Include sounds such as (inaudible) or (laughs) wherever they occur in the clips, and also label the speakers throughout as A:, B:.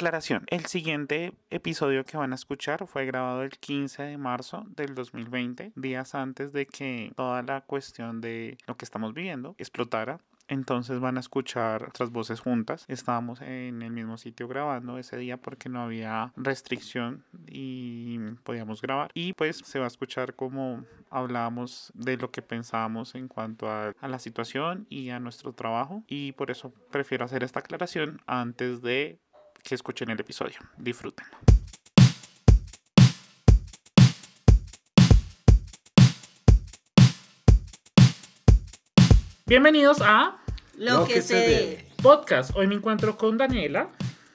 A: Aclaración, el siguiente episodio que van a escuchar fue grabado el 15 de marzo del 2020, días antes de que toda la cuestión de lo que estamos viviendo explotara entonces van a escuchar otras voces juntas. Estábamos en el mismo sitio grabando ese día porque no había restricción y podíamos grabar. Y pues se va a escuchar como hablábamos de lo que pensábamos en cuanto a, a la situación y a nuestro trabajo. Y por eso prefiero hacer esta aclaración antes de que escuchen el episodio. Disfrútenlo. Bienvenidos a
B: Lo, que, se dé.
A: Podcast. Hoy me encuentro con Daniela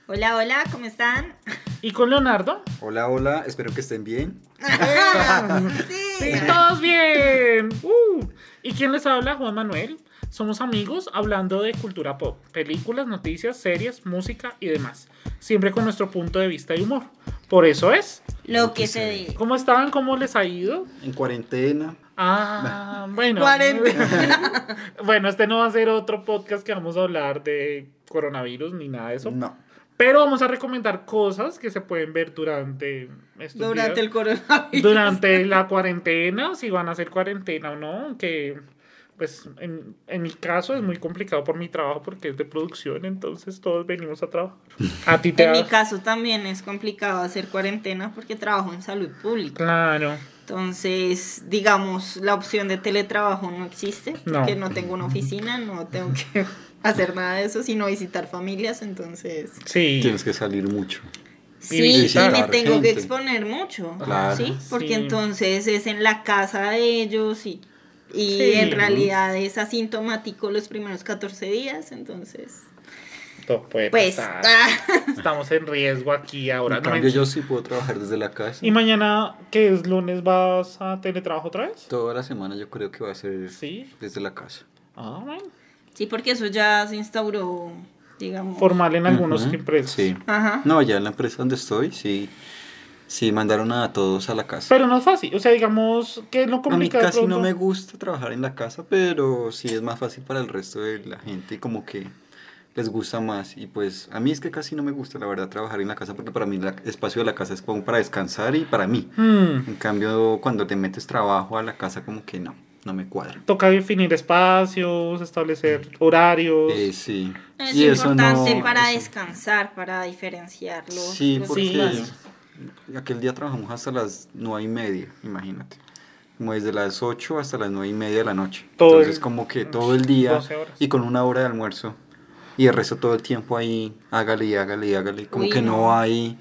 B: Hola, hola, ¿cómo están?
A: y con Leonardo.
C: Hola, hola, espero que estén bien. (laughs)
B: sí.
A: Sí, todos bien. Uh. ¿Y quién les habla? Juan Manuel. Somos amigos hablando de cultura pop, películas, noticias, series, música y demás. Siempre con nuestro punto de vista y humor. Por eso es.
B: Lo que se dé.
A: ¿Cómo están? ¿Cómo les ha ido?
C: En cuarentena.
A: Ah, (laughs) bueno.
B: Cuarentena. (laughs)
A: bueno, este no va a ser otro podcast que vamos a hablar de coronavirus ni nada de eso.
C: No.
A: Pero vamos a recomendar cosas que se pueden ver durante estos
B: Durante
A: días.
B: el coronavirus.
A: durante la cuarentena, si van a hacer cuarentena o no, que pues en, en mi caso es muy complicado por mi trabajo porque es de producción, entonces todos venimos a trabajar. (laughs) A ti te
B: En mi caso también es complicado hacer cuarentena porque trabajo en salud pública.
A: Claro.
B: Entonces, digamos, la opción de teletrabajo no existe
A: No.
B: porque no tengo una oficina, no tengo que (laughs) hacer nada de eso, sino visitar familias, entonces...
A: Sí.
C: Tienes que salir mucho.
B: Sí, y me tengo
C: gente.
B: que exponer mucho,
C: Claro.
B: ¿sí? Porque
A: Sí.
B: entonces es en la casa de ellos y, y
A: Sí.
B: en realidad es asintomático los primeros 14 días, entonces...
A: Todo puede
B: Pues...
A: pasar.
B: ah,
A: Estamos en riesgo aquí ahora.
C: En
A: no
C: cambio, yo sí puedo trabajar desde la casa.
A: Y mañana, que es lunes, vas a teletrabajo otra vez?
C: Toda la semana yo creo que va a ser
A: Sí.
C: desde la casa.
A: Ah, bueno.
B: sí, porque eso ya se instauró, digamos...
A: Formal en algunos
C: Ujú,
A: empresas.
C: Sí.
B: Ajá.
C: No, ya en la empresa donde estoy, sí. Sí, mandaron a todos a la casa.
A: Pero no es fácil. O sea, digamos que es lo
C: a mí casi no me gusta trabajar en la casa, pero sí es más fácil para el resto de la gente, como que les gusta más. Y pues a mí es que casi no me gusta, la verdad, trabajar en la casa, porque para mí el espacio de la casa es como para descansar y para mí.
A: Hmm.
C: En cambio, cuando te metes trabajo a la casa, como que no, no me cuadra.
A: Toca definir espacios, establecer horarios.
C: Eh, sí.
B: Es
C: Y eso
B: importante
C: no-
B: para
C: eso-
B: descansar, para diferenciar los,
C: Sí,
B: los
C: porque
B: espacios.
C: Aquel día trabajamos hasta las nueve y media, imagínate. Como desde las 8 hasta las nueve y media de la noche.
A: Todo
C: Entonces,
A: el-
C: como que todo el día
A: 12 horas.
C: y con una hora de almuerzo. Y el resto todo el tiempo ahí, hágale y hágale y hágale. Como
B: Uy,
C: que no.
B: no.
C: hay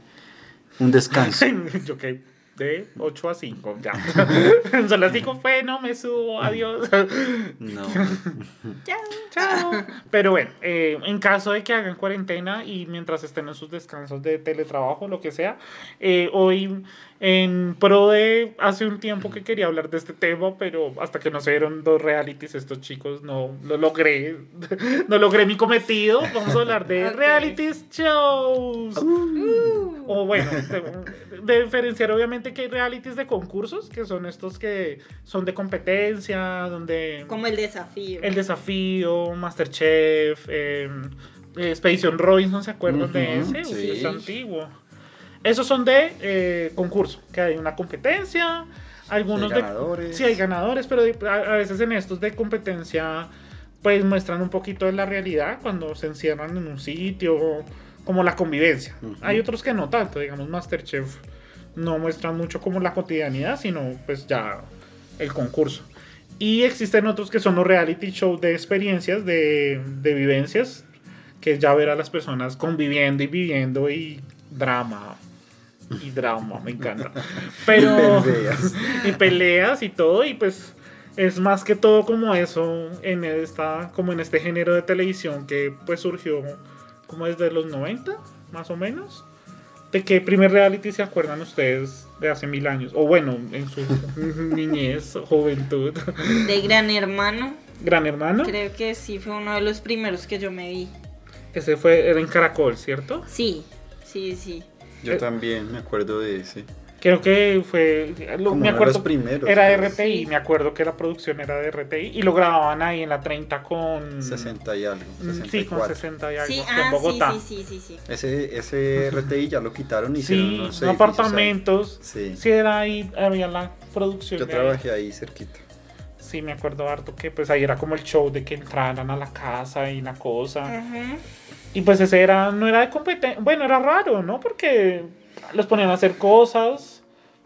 C: un descanso. (laughs)
A: Yo que de 8 a 5, ya. (laughs) (laughs) Son las 5, bueno, me subo, adiós.
C: No. (laughs)
B: Chao.
A: Chao. Pero bueno, eh, en caso de que hagan cuarentena y mientras estén en sus descansos de teletrabajo, lo que sea, eh, hoy en pro de hace un tiempo que quería hablar de este tema, pero hasta que no se dieron dos realities estos chicos no lo logré, no logré mi cometido. Vamos a hablar de realities shows.
B: Uh.
A: O bueno, de, de diferenciar obviamente que hay realities de concursos, que son estos que son de competencia, donde
B: Como el desafío.
A: el desafío, Masterchef, eh, eh, Expedition Robinson, ¿se acuerdan de ese?
C: Sí.
A: es antiguo. Esos son de eh, concurso, que hay una competencia, algunos
C: hay
A: de...
C: ganadores.
A: Sí, hay ganadores, pero de- a, a veces en estos de competencia pues muestran un poquito de la realidad cuando se encierran en un sitio, como la convivencia. Hay otros que no tanto, digamos Masterchef no muestran mucho como la cotidianidad, sino pues ya el concurso. Y existen otros que son los reality shows de experiencias, de, de vivencias, que es ya ver a las personas conviviendo y viviendo y drama. Y drama, me encanta. (laughs) Pero.
C: Peleas.
A: y peleas y todo, y pues es más que todo como eso en esta, como en este género de televisión que pues surgió como desde los 90, más o menos. ¿De qué primer reality se acuerdan ustedes de hace mil años? O bueno, en su (laughs) niñez, juventud.
B: De Gran Hermano.
A: Gran Hermano.
B: Creo que sí fue uno de los primeros que yo me vi.
A: Ese fue, era en Caracol, ¿cierto?
B: Sí, sí, sí.
C: Yo también me acuerdo de ese.
A: Creo que fue. lo- me
C: uno de
A: acuerdo.
C: los primeros,
A: Era de
C: pues.
A: RTI, me acuerdo que la producción era de RTI y lo grababan ahí en la 30 con.
C: 60 y algo.
A: Mm, Sí, con
C: 64.
A: 60 y algo.
B: Sí,
A: aquí en
B: ah, sí,
A: Bogotá.
B: sí, sí, sí, sí.
C: Ese, ese RTI ya lo quitaron y hicieron
A: Sí,
C: unos ahí.
A: apartamentos.
C: Sí.
A: Sí, era ahí, había la producción.
C: Yo trabajé ahí cerquita.
A: Sí, me acuerdo harto que pues ahí era como el show de que entraran a la casa y la cosa.
B: Ujú.
A: Y pues ese era, no era de competencia, bueno, era raro, ¿no? Porque los ponían a hacer cosas,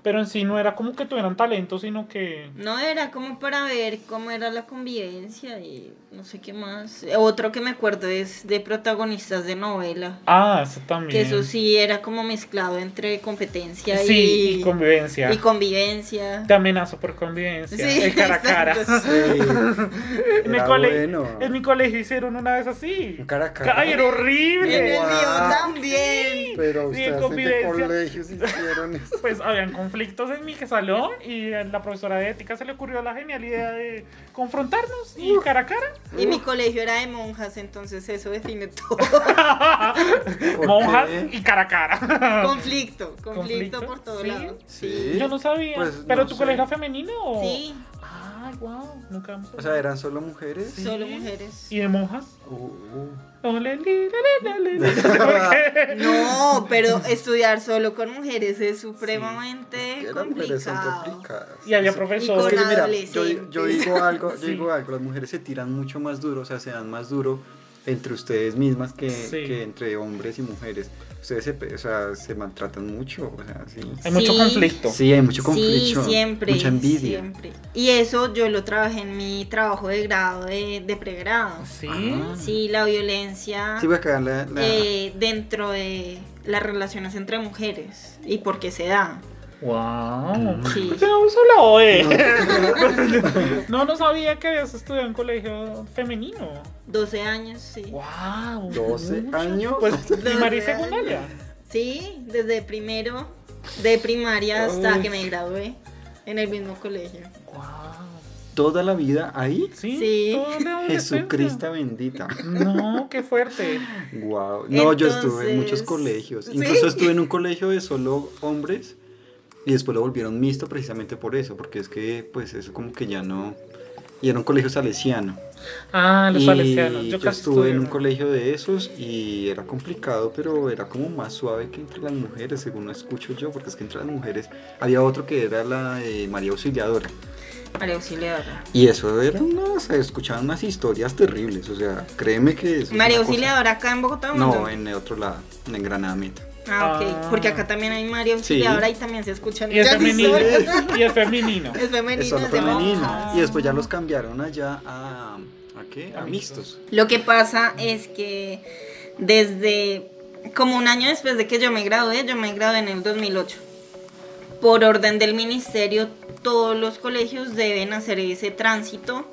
A: pero en sí no era como que tuvieran talento, sino que...
B: No era como para ver cómo era la convivencia y no sé qué más. Otro que me acuerdo es de protagonistas de novela.
A: Ah, eso también.
B: Que eso sí era como mezclado entre competencia
A: Sí,
B: y,
A: y convivencia.
B: y convivencia.
A: Te amenazo por convivencia.
B: Sí,
A: el cara a cara. (laughs)
B: exacto.
A: en, mi
C: Era
A: cole-
C: bueno.
A: en mi colegio hicieron una vez así.
C: Un cara a cara.
A: ¡Ay, era
B: En
A: horrible!
B: el mío también.
C: Pero
A: Sí, en
C: ustedes en qué colegios hicieron (laughs) eso.
A: Pues habían conflictos en mi salón y a la profesora de ética se le ocurrió la genial idea de confrontarnos y cara a cara.
B: Y mi colegio era de monjas, entonces eso define todo. (laughs)
C: ¿Por
A: Monjas
C: qué?
A: y cara a cara.
B: conflicto, conflicto,
A: ¿Conflicto?
B: por todos
A: ¿Sí?
B: lados.
C: Sí.
A: Yo no sabía.
C: Pues,
A: ¿Pero
C: no
A: tu
C: sé.
A: colegio era femenino o...?
B: Sí,
A: Ay, wow. Nunca hemos
C: O sea, ¿eran solo mujeres?
A: Sí.
B: solo mujeres.
A: ¿Y de monjas?
C: Uh,
A: le. (laughs) No
B: pero estudiar solo con mujeres es supremamente
C: las mujeres son complicadas.
A: Y había
C: Eso-
A: profesores.
C: Es que mira, yo, yo digo algo, yo (laughs)
A: Sí.
C: digo algo, las mujeres se tiran mucho más duro, o sea, se dan más duro entre ustedes mismas que,
A: Sí.
C: que entre hombres y mujeres. Ustedes se, o sea, se maltratan mucho, o sea, sí.
A: Hay mucho conflicto.
C: Sí, hay mucho conflicto.
B: Sí, siempre.
C: Mucha envidia.
B: Siempre. Y eso yo lo trabajé en mi trabajo de grado, de, de pregrado.
A: Sí.
C: Ah.
B: Sí, la violencia
C: Sí, voy a cagar la, la-
B: eh, dentro de las relaciones entre mujeres y por qué se da.
A: Wow.
B: Sí.
A: ¿Por qué no hablado? No, no sabía que habías estudiado en colegio femenino.
B: 12 años, sí.
A: Wow.
C: 12 años.
A: Pues primaria y
B: 12
A: secundaria.
B: años. Sí, desde primero de primaria hasta
A: Uy.
B: que me gradué en el mismo colegio.
A: Wow.
C: Toda la vida ahí.
A: Sí.
B: Sí.
C: Jesucristo bendita.
A: No, qué fuerte.
C: Wow. No, yo estuve en muchos colegios.
B: ¿sí?
C: Incluso estuve en un colegio de solo hombres y después lo volvieron mixto precisamente por eso, porque es que pues eso como que ya no y era un colegio salesiano.
A: Ah, los
C: y
A: salesianos. Yo,
C: yo,
A: casi
C: estuve en un colegio de esos y era complicado, pero era como más suave que entre las mujeres, según lo escucho yo, porque es que entre las mujeres había otro que era la de María Auxiliadora.
B: María Auxiliadora.
C: Y eso era unas, se escuchaban unas historias terribles, o sea, créeme que eso es
B: María
C: una cosa-
B: Auxiliadora acá en Bogotá. ¿o
C: No, en el otro lado, en Granada Meta.
B: Ah, ok.
A: Ah.
B: Porque acá también hay María Auxiliadora y también se escuchan
A: Y es femenino. Y es femenino.
B: Es femenino,
C: Es solo femenino.
B: monjas.
C: Y después ya los cambiaron allá a. ¿A qué? A
A: A
C: mixtos.
B: Lo que pasa es que desde como un año después de que yo me gradué, yo me gradué en el 2008. Por orden del ministerio, todos los colegios deben hacer ese tránsito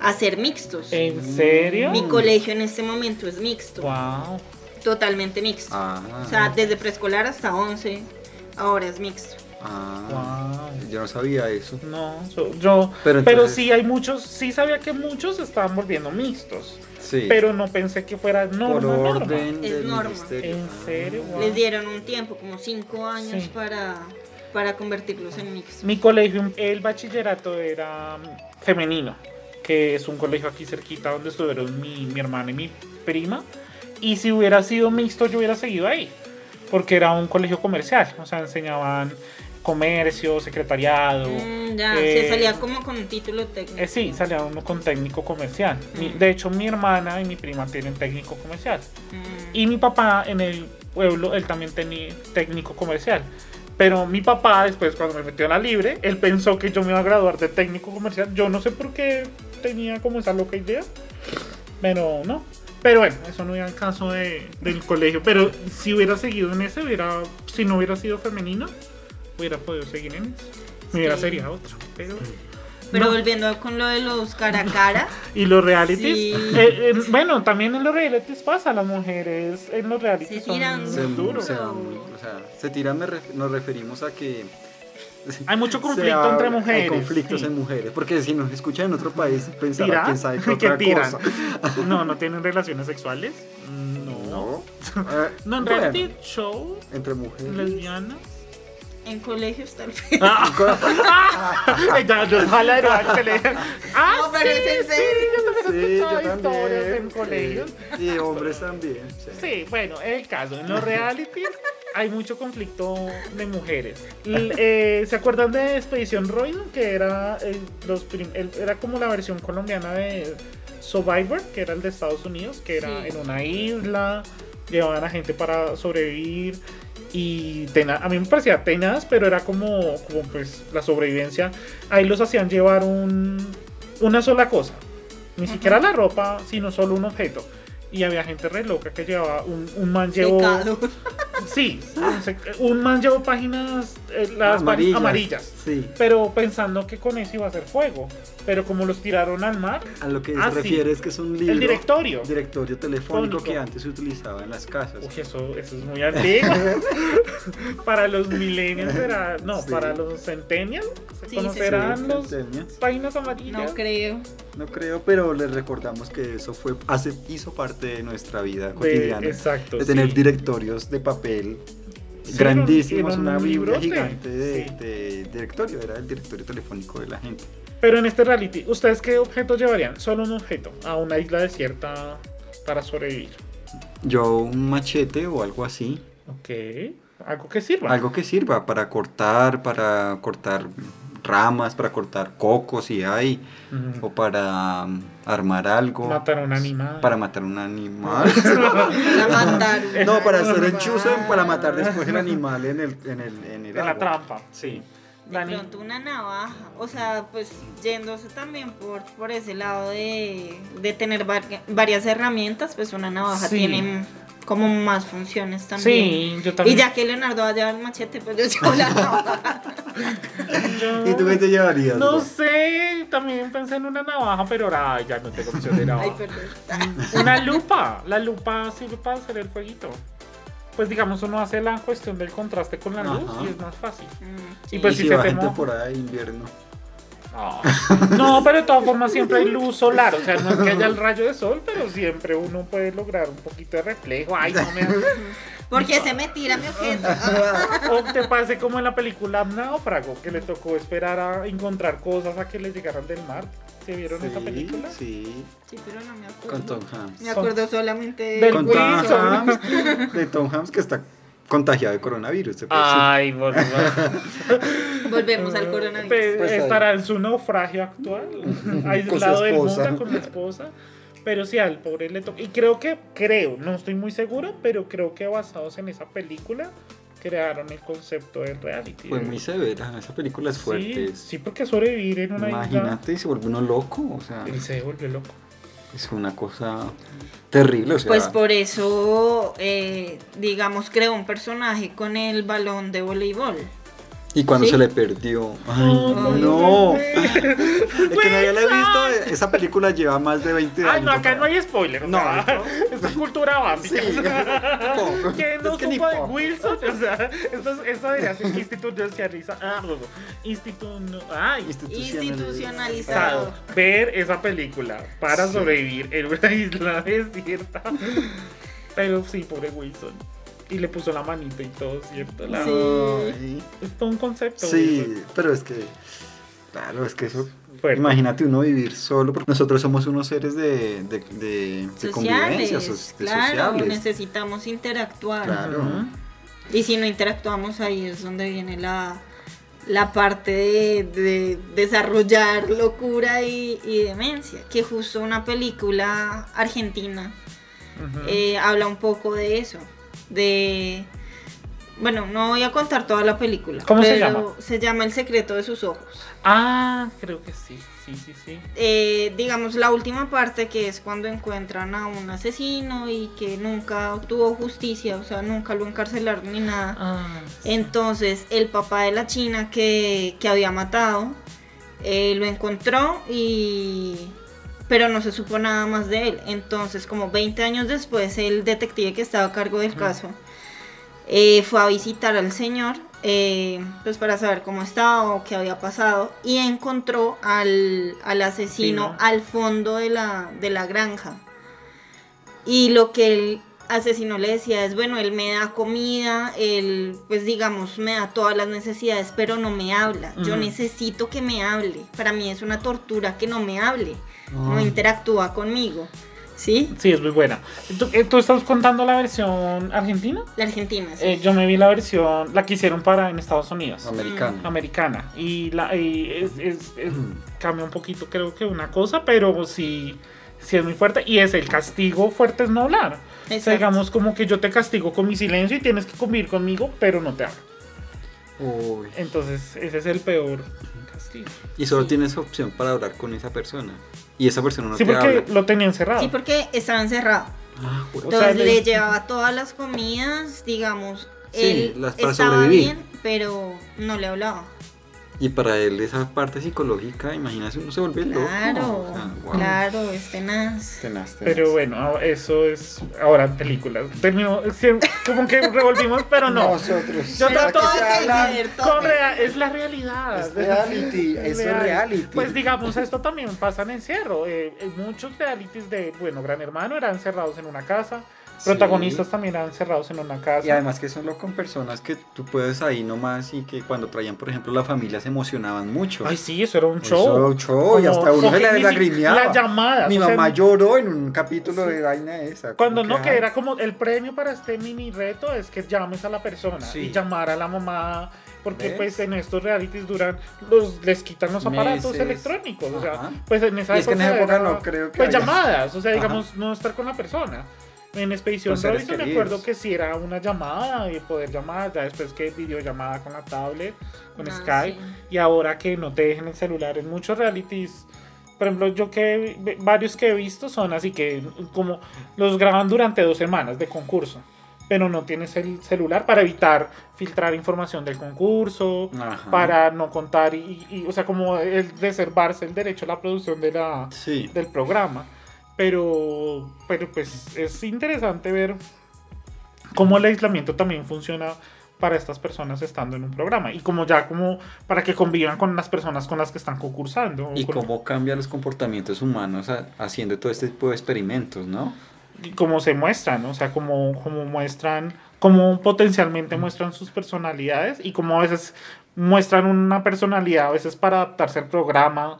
B: a ser mixtos.
A: ¿En serio?
B: Mi colegio en este momento es mixto,
A: Wow.
B: Totalmente mixto.
C: Ah,
B: O sea, desde preescolar hasta 11, ahora es mixto.
C: ah,
A: Wow.
C: yo no sabía eso.
A: No, yo, yo-
C: Pero
A: pero,
C: entonces-
A: sí hay muchos, sí sabía que muchos estaban volviendo mixtos,
C: Sí.
A: pero no pensé que fuera norma,
C: por
A: norma.
C: orden
B: Es
C: del
B: norma.
C: ministerio.
A: ¿En
C: Ah.
A: serio? Wow.
B: Les dieron un tiempo, como 5 años
A: Sí.
B: para, para convertirlos en mixtos.
A: Mi colegio, el bachillerato era mm, femenino, que es un colegio aquí cerquita donde estuvieron mi, mi hermana y mi prima. Y si hubiera sido mixto, yo hubiera seguido ahí, porque era un colegio comercial, o sea, enseñaban comercio, secretariado.
B: Mm, ya,
A: eh,
B: se salía como con un título técnico.
A: Eh, sí, salía uno con técnico comercial. Mi-
B: Mm.
A: de hecho, mi hermana y mi prima tienen técnico comercial.
B: Mm.
A: Y mi papá en el pueblo, él también tenía técnico comercial. Pero mi papá, después cuando me metió a la libre, él pensó que yo me iba a graduar de técnico comercial. Yo no sé por qué tenía como esa loca idea. Pero no. Pero bueno, eso no era el caso de- del colegio. Pero si hubiera seguido en ese, hubiera, si no hubiera sido femenino, hubiera podido seguir en eso. Me hubiera
B: Sí.
A: sería otro. Pero,
B: Pero
A: no.
B: volviendo con lo de los cara a cara, (laughs)
A: Y los realities,
B: Sí.
A: eh, eh, bueno, también en los realities pasa, las mujeres en los realities
B: Se
A: son
B: tiran
C: Se, o sea, o sea, se tiran, ref- nos referimos a que. (laughs)
A: Hay mucho conflicto
C: habla-
A: entre mujeres.
C: Hay conflictos
A: sí.
C: en mujeres. Porque si nos escuchan en otro país, pensará
A: ¿Tiran?
C: quién sabe qué (laughs)
A: ¿Qué
C: otra
A: tiran?
C: cosa. (laughs)
A: No, no tienen relaciones sexuales. No.
C: No. Eh,
A: No, en
C: bueno,
A: reality show,
C: entre mujeres.
A: lesbianas.
B: En colegios tal (laughs) vez.
A: Ah, ya nos jala de nuevo al colegio. Ah,
B: No, pero
A: sí,
B: es en
A: sí,
B: serio.
A: yo también he
C: Sí,
A: escuchado historias en colegios.
C: Sí. Y hombres también. sí.
A: Sí, bueno, el caso. En los realities hay mucho conflicto de mujeres. Eh, ¿Se acuerdan de Expedición Robinson? Que era, eh, los prim- el- era como la versión colombiana de Survivor, que era el de Estados Unidos, que era
B: Sí.
A: en una isla, llevaban a gente para sobrevivir. Y tena- a mí me parecía tenaz, pero era como, como pues la sobrevivencia. Ahí los hacían llevar un, una sola cosa. Ni siquiera la ropa, sino solo un objeto. Y había gente re loca que llevaba un, un man llevó. (laughs) Sí, un man llevó páginas eh, las amarillas. amarillas.
C: Sí.
A: Pero pensando que con eso iba a hacer fuego. Pero como los tiraron al mar,
C: A lo que
A: Ah,
C: se refiere es que es un libro.
A: el directorio.
C: Directorio telefónico
A: Fónico.
C: que antes se utilizaba en las casas.
A: Uy, eso, eso es muy antiguo. (laughs) para los millennials era. No,
C: Sí.
A: para los centennials. ¿Se
B: Sí,
A: conocerán
C: sí,
A: los páginas amarillas?
B: No creo.
C: No creo, pero les recordamos que eso fue hace, hizo parte de nuestra vida
A: De-
C: cotidiana.
A: exacto.
C: de tener
A: sí.
C: directorios de papel
A: Sí,
C: grandísimos, una biblia gigante de,
A: sí.
C: de directorio, era el directorio telefónico de la gente.
A: Pero en este reality, ¿ustedes qué objetos llevarían? Solo un objeto a una isla desierta para sobrevivir.
C: Yo un machete o algo así,
A: Ok. Algo que sirva.
C: algo que sirva para cortar, para cortar ramas, para cortar cocos si hay, o para um, armar algo.
A: Matar a un animal.
C: Para matar un animal. (laughs)
B: Para matar. un
C: no, para hacer
B: animal.
C: enchuzo para matar después el animal en el, en el, en el
A: En la trampa, sí.
B: De
A: Dani.
B: pronto una navaja. O sea, pues yéndose también por, por ese lado de, de tener var- varias herramientas, pues una navaja
A: Sí.
B: tiene como más funciones también.
A: Sí, yo también.
B: Y ya que Leonardo va a llevar el machete, pues yo llevo la navaja.
A: Yo- (laughs)
C: ¿Y tú qué te llevarías?
A: No sé, también pensé en una navaja, pero ahora ya no tengo opción de (laughs)
B: Ay,
A: navaja.
B: perdón.
A: Una lupa, la lupa sirve para hacer el fueguito. Pues digamos, uno hace la cuestión del contraste con la luz
C: Ajá.
A: y es más fácil.
B: Mm,
A: Y pues
C: y
A: si
C: si
A: se
C: va
A: te moja.
C: temporada de invierno.
A: No. (laughs) No, pero de todas formas siempre hay luz solar. O sea, no es que haya el rayo de sol, pero siempre uno puede lograr un poquito de reflejo. Ay, no me.
B: Porque se me tira mi objeto.
A: O te pase como en la película Náufrago, que le tocó esperar a encontrar cosas a que le llegaran del mar. ¿Se vieron esa
C: Sí,
A: película?
C: Sí,
B: Sí, pero no me acuerdo.
C: con Tom Hanks.
B: Me acuerdo solamente de.
C: Tom Hanks, de Tom Hanks que está contagiado de coronavirus. ¿te parece?
A: Ay, bueno. (laughs)
B: Volvemos al coronavirus.
A: Pues, estará en su naufragio actual, (laughs) aislado del mundo con la esposa. Pero sí, al pobre le toca. Y creo que, creo, no estoy muy seguro, pero creo que basados en esa película crearon el concepto del reality.
C: Fue muy severa, esa película es fuerte.
A: Sí, sí, porque sobrevivir en una
C: Imagínate y se vuelve uno loco, o sea,
A: isla. Él se vuelve loco.
C: es una cosa terrible, o sea,
B: Pues por eso, eh, digamos, creó un personaje con el balón de voleibol.
C: Y cuando
B: ¿sí?
C: se le perdió, ay,
A: No,
C: no, (laughs) es que nadie la ha visto, esa película lleva más de 20 años.
A: Ay, no, acá no hay spoiler. o
C: No,
A: sea,
C: no.
A: Esto es cultura básica.
C: Sí, (laughs)
A: que no
C: Es que
A: supo de. Wilson. O sea, esto, es- esto debería ser institucionalizado. Ah, no, no. Institu ay,
B: Institucionalizado.
A: ver esa película para
C: Sí.
A: sobrevivir en una isla (laughs) desierta. Pero sí, pobre Wilson. Y le puso la manita y todo, ¿cierto? La-
B: Sí.
A: Es todo un concepto.
C: Sí, pero es que, claro, es que eso,
A: Fuerte.
C: imagínate uno vivir solo, porque nosotros somos unos seres de, de, de, de convivencia,
B: Sociales,
C: so- de
B: claro,
C: sociables.
B: necesitamos interactuar.
C: Claro.
B: Y si no interactuamos ahí es donde viene la, la parte de, de desarrollar locura y, y demencia, que justo una película argentina eh, habla un poco de eso, de... Bueno, no voy a contar toda la película.
A: ¿Cómo se
B: pero
A: llama?
B: Se llama El secreto de sus ojos.
A: Ah, creo que sí. Sí, sí, sí.
B: Eh, digamos, la última parte que es cuando encuentran a un asesino y que nunca obtuvo justicia, o sea, nunca lo encarcelaron ni nada.
A: Ah, sí.
B: Entonces, el papá de la china que, que había matado eh, lo encontró y. Pero no se supo nada más de él. Entonces, como 20 años después, el detective que estaba a cargo del caso eh, fue a visitar al señor, eh, pues para saber cómo estaba o qué había pasado, y encontró al, al asesino
A: Sí, ¿no?
B: al fondo de la, de la granja. Y lo que él asesino le decía es, bueno, él me da comida, él, pues digamos, me da todas las necesidades, pero no me habla. Yo necesito que me hable. Para mí es una tortura que no me hable, no
C: Ah.
B: interactúa conmigo. ¿Sí?
A: Sí, es muy buena. ¿Tú, eh, tú estás contando la versión argentina?
B: La Argentina, sí.
A: Eh, yo me vi la versión, la que hicieron para en Estados Unidos.
C: Americano.
A: americana y, la, y es, es- es- cambia un poquito creo que una cosa pero sí, sí es muy fuerte y es el castigo fuerte es no hablar o sea, digamos como que yo te castigo con mi silencio y tienes que convivir conmigo pero no te hablo
C: Uy.
A: entonces ese es el peor
C: Y solo tienes opción para hablar con esa persona. Y esa persona no
A: sí
C: te
A: porque
C: habla.
A: lo tenía encerrado
B: Sí, porque estaba encerrado.
C: Ah, jue-
A: O sea,
B: Entonces
A: le-
B: le llevaba todas las comidas, digamos,
C: Sí,
B: él
C: las para
B: estaba
C: sobrevivir.
B: bien, pero no le hablaba.
C: Y para él esa parte psicológica, imagínate, uno se vuelve loco.
B: Claro,
C: o sea, guau.
B: claro, es tenaz.
C: Tenaz, tenaz.
A: pero bueno eso es ahora en películas terminó como que revolvimos pero no
D: Nosotros.
A: Yo trato de es la realidad.
D: Es reality, es reality.
A: Pues digamos, esto también pasa en encierro. Eh, eh, muchos realities de, bueno, Gran Hermano eran cerrados en una casa.
C: Sí.
A: Protagonistas también eran cerrados en una casa.
C: Y además que solo con personas que tú puedes ahí nomás y que cuando traían, por ejemplo, la familia se emocionaban mucho.
A: Ay, sí, eso era un
C: Eso
A: show.
C: era un show, y
A: Como-
C: hasta uno se le lagrimeaba.
A: Las llamadas.
C: Mi
A: o sea,
C: mamá lloró en un capítulo de vaina esa.
A: Cuando no, que
C: ay,
A: era como el premio para este mini reto es que llames a la persona
C: Sí.
A: y llamar a la mamá. Porque
C: ¿Ves?
A: pues en estos realities duran, los, les quitan los aparatos
C: Meses.
A: electrónicos. O sea,
C: Ajá.
A: pues en esa
C: Y es que en esa época
A: era,
C: no creo que
A: Pues
C: haya-
A: llamadas, o sea,
C: Ajá.
A: digamos, no estar con la persona. En Expedición
C: seres
A: Robinson me
C: queridos.
A: acuerdo que si era una llamada y poder llamar, ya después que videollamada con la tablet, con
B: Ah,
A: Skype,
B: sí.
A: y ahora que no te dejen el celular en muchos realities. Por ejemplo, yo que varios que he visto son así que como los graban durante dos semanas de concurso, pero no tienes el celular para evitar filtrar información del concurso,
C: Ajá.
A: para no contar y, y- o sea, como el reservarse el derecho a la producción de la,
C: Sí.
A: del programa. Pero, pero pues es interesante ver cómo el aislamiento también funciona para estas personas estando en un programa y como ya como para que convivan con las personas con las que están concursando.
C: Y
A: con-
C: cómo cambian los comportamientos humanos a- haciendo todo este tipo de experimentos, ¿no?
A: y cómo se muestran, o sea, cómo, cómo muestran, cómo potencialmente muestran sus personalidades y cómo a veces muestran una personalidad, a veces para adaptarse al programa.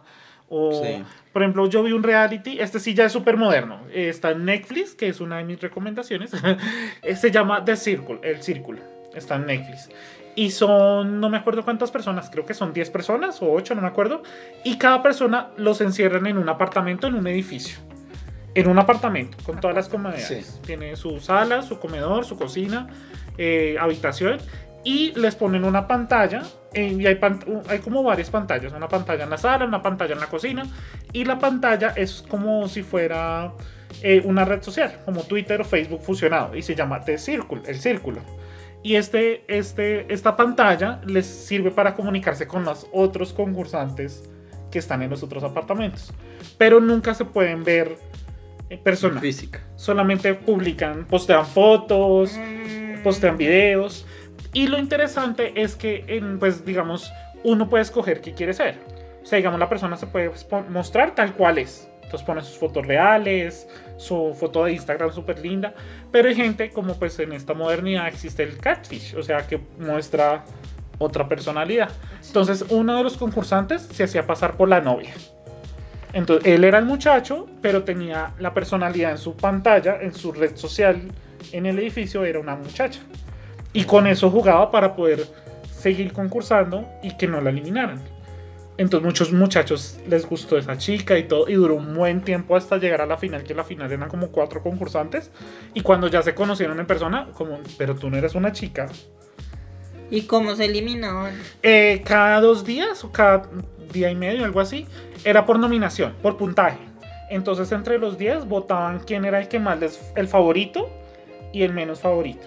A: O,
C: Sí.
A: por ejemplo, yo vi un reality, este sí ya es súper moderno, está en Netflix, que es una de mis recomendaciones, (laughs) Eh, se llama The Circle, El Círculo, está en Netflix. Y son, no me acuerdo cuántas personas, creo que son 10 personas o 8, no me acuerdo. Y cada persona los encierran en un apartamento, en un edificio en un apartamento con todas las comodidades.
C: Sí.
A: Tiene su sala, su comedor, su cocina, eh, habitación y les ponen una pantalla eh, y hay, pan- hay como varias pantallas, una pantalla en la sala, una pantalla en la cocina y la pantalla es como si fuera eh, una red social, como Twitter o Facebook fusionado y se llama The Circle, el círculo. Y este, este, esta pantalla les sirve para comunicarse con los otros concursantes que están en los otros apartamentos. Pero nunca se pueden ver en persona.
C: Física.
A: Solamente publican, postean fotos,
B: Mm,
A: postean videos. Y lo interesante es que, en, pues, digamos, uno puede escoger qué quiere ser. O sea, digamos, la persona se puede mostrar tal cual es. Entonces pone sus fotos reales, su foto de Instagram súper linda. Pero hay gente, como pues en esta modernidad existe el catfish, o sea, que muestra otra personalidad. Entonces, uno de los concursantes se hacía pasar por la novia. Entonces, él era el muchacho, pero tenía la personalidad en su pantalla, en su red social, en el edificio, era una muchacha. Y con eso jugaba para poder seguir concursando y que no la eliminaran. Entonces muchos muchachos les gustó esa chica y todo, y duró un buen tiempo hasta llegar a la final, que la final eran como cuatro concursantes, y cuando ya se conocieron en persona, como, pero tú no eres una chica,
B: ¿Y cómo se eliminaban?
A: eh, cada dos días o cada día y medio, algo así, era por nominación, por puntaje. Entonces entre los 10 votaban quién era el que más les, el favorito y el menos favorito.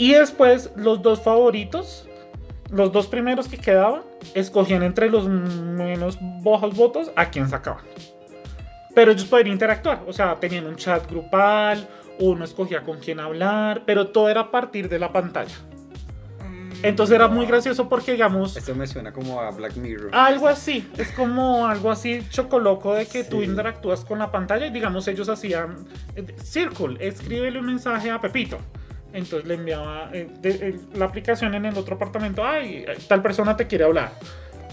A: Y después los dos favoritos, los dos primeros que quedaban, escogían entre los menos bajos votos a quién sacaban. Pero ellos podían interactuar, o sea, tenían un chat grupal, uno escogía con quién hablar, pero todo era a partir de la pantalla.
B: Mm,
A: Entonces era muy gracioso porque, digamos,
C: Esto me suena como a Black Mirror.
A: algo así, es como algo así chocoloco de que tú interactúas con la pantalla y digamos ellos hacían eh, Circle, escríbele un mensaje a Pepito. Entonces le enviaba eh, eh, la aplicación en el otro apartamento, ay, tal persona te quiere hablar.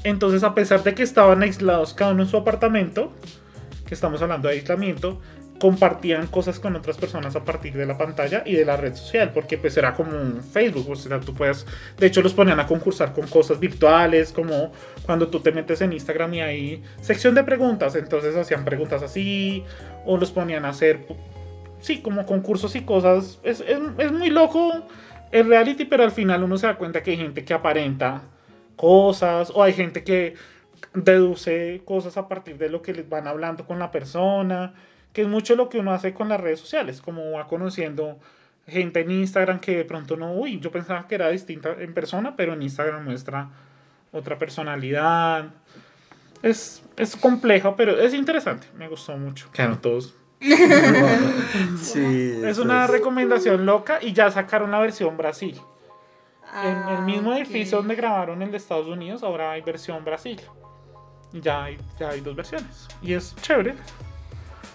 A: Entonces a pesar de que estaban aislados cada uno en su apartamento, que estamos hablando de aislamiento, compartían cosas con otras personas a partir de la pantalla y de la red social, porque pues era como un Facebook, o sea, tú puedes, de hecho los ponían a concursar con cosas virtuales, como cuando tú te metes en Instagram y hay sección de preguntas, entonces hacían preguntas así, o los ponían a hacer, sí, como concursos y cosas, es, es, es muy loco el reality, pero al final uno se da cuenta que hay gente que aparenta cosas, o hay gente que deduce cosas a partir de lo que les van hablando con la persona, que es mucho lo que uno hace con las redes sociales, como va conociendo gente en Instagram que de pronto no, uy, yo pensaba que era distinta en persona, pero en Instagram muestra otra personalidad. Es, es complejo, pero es interesante, me gustó mucho. Quedaron todos. (laughs)
C: Sí,
A: Es una
C: es-
A: recomendación loca y ya sacaron la versión Brasil. En el
B: Ah,
A: mismo edificio donde grabaron el de Estados Unidos, ahora hay versión Brasil. Ya hay, ya hay dos versiones. Y es chévere.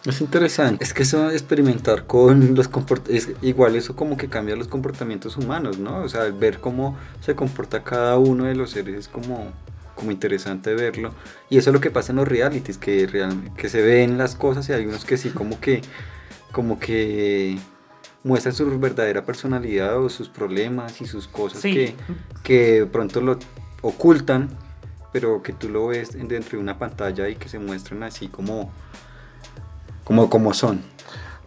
C: Es interesante. Es que eso experimentar con los comportamientos, igual eso como que cambia los comportamientos humanos, ¿no? O sea, ver cómo se comporta cada uno de los seres es como, como interesante verlo. Y eso es lo que pasa en los realities, que, real, que se ven las cosas y hay unos que sí como que, como que muestran su verdadera personalidad o sus problemas y sus cosas
A: Sí.
C: que, que pronto lo ocultan, pero que tú lo ves en- dentro de una pantalla y que se muestran así como, como, como son,